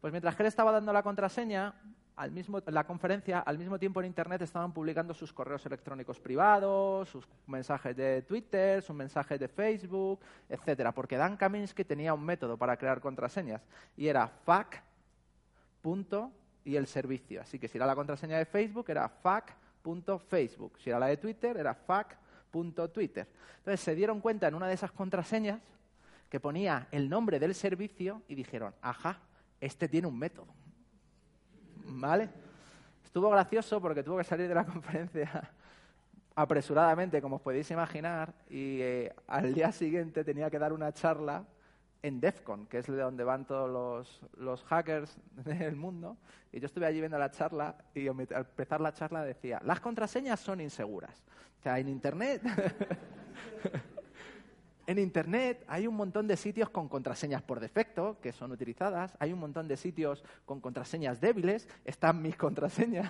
[SPEAKER 15] pues mientras que él estaba dando la contraseña, al mismo, la conferencia, al mismo tiempo en Internet estaban publicando sus correos electrónicos privados, sus mensajes de Twitter, sus mensajes de Facebook, etcétera, porque Dan Kaminsky tenía un método para crear contraseñas y era punto y el servicio. Así que si era la contraseña de Facebook era FAQ.Facebook, si era la de Twitter era FAQ.Twitter. Entonces se dieron cuenta en una de esas contraseñas que ponía el nombre del servicio y dijeron, ajá, este tiene un método. ¿Vale? Estuvo gracioso porque tuvo que salir de la conferencia apresuradamente, como os podéis imaginar, y eh, al día siguiente tenía que dar una charla en DEFCON, que es de donde van todos los, los hackers del mundo. Y yo estuve allí viendo la charla y al empezar la charla decía, las contraseñas son inseguras. O sea, en Internet... En Internet hay un montón de sitios con contraseñas por defecto que son utilizadas, hay un montón de sitios con contraseñas débiles, están mis contraseñas.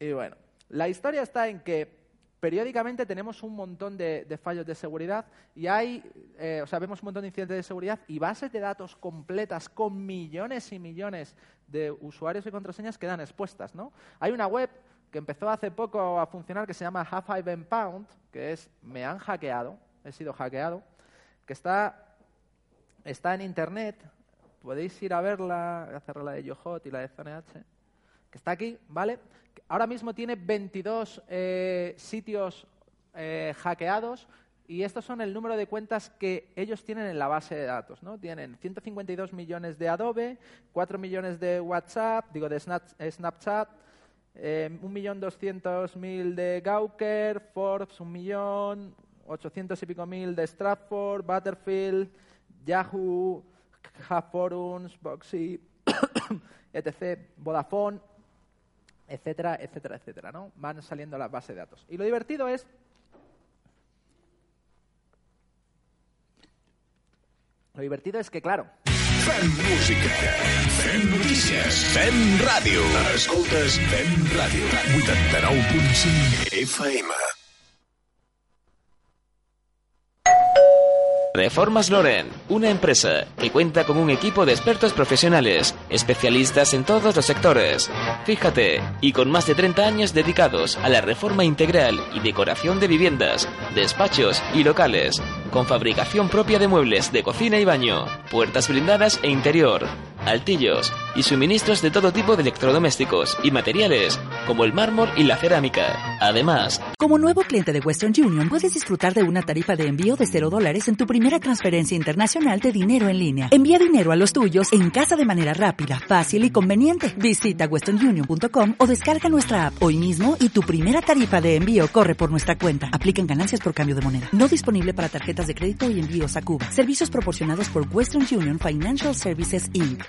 [SPEAKER 15] y bueno, la historia está en que periódicamente tenemos un montón de, fallos de seguridad y hay, eh, o sea, vemos un montón de incidentes de seguridad y bases de datos completas con millones y millones de usuarios y contraseñas quedan expuestas, ¿no? Hay una web que empezó hace poco a funcionar que se llama Have I Been Pound, que es me han hackeado, he sido hackeado, que está, está en internet, podéis ir a verla, voy a cerrar la de Yohot y la de ZNH, que está aquí, ¿vale? Ahora mismo tiene 22 eh, sitios eh, hackeados y estos son el número de cuentas que ellos tienen en la base de datos, ¿no? Tienen 152 millones de Adobe, 4 millones de WhatsApp, digo de eh, Snapchat, eh, 1.200.000 de Gawker, Forbes, 1.800.000 y pico mil de Stratford, Butterfield, Yahoo, Forums, Boxy, etc., Vodafone, etcétera, etcétera, etcétera, ¿no? Van saliendo las bases de datos. Y lo divertido es Lo divertido es que, claro,
[SPEAKER 1] Fem música, fem notícies, fem ràdio. Escoltes Fem Ràdio, 89.5 FM.
[SPEAKER 17] Reformas Loren, una empresa que cuenta con un equipo de expertos profesionales, especialistas en todos los sectores. Fíjate, y con más de 30 años dedicados a la reforma integral y decoración de viviendas, despachos y locales, con fabricación propia de muebles de cocina y baño, puertas blindadas e interior, altillos y suministros de todo tipo de electrodomésticos y materiales, como el mármol y la cerámica. Además,
[SPEAKER 18] Como nuevo cliente de Western Union, puedes disfrutar de una tarifa de envío de 0 dólares en tu primera transferencia internacional de dinero en línea. Envía dinero a los tuyos en casa de manera rápida, fácil y conveniente. Visita westernunion.com o descarga nuestra app hoy mismo y tu primera tarifa de envío corre por nuestra cuenta. Aplican ganancias por cambio de moneda. No disponible para tarjetas de crédito y envíos a Cuba. Servicios proporcionados por Western Union Financial Services Inc.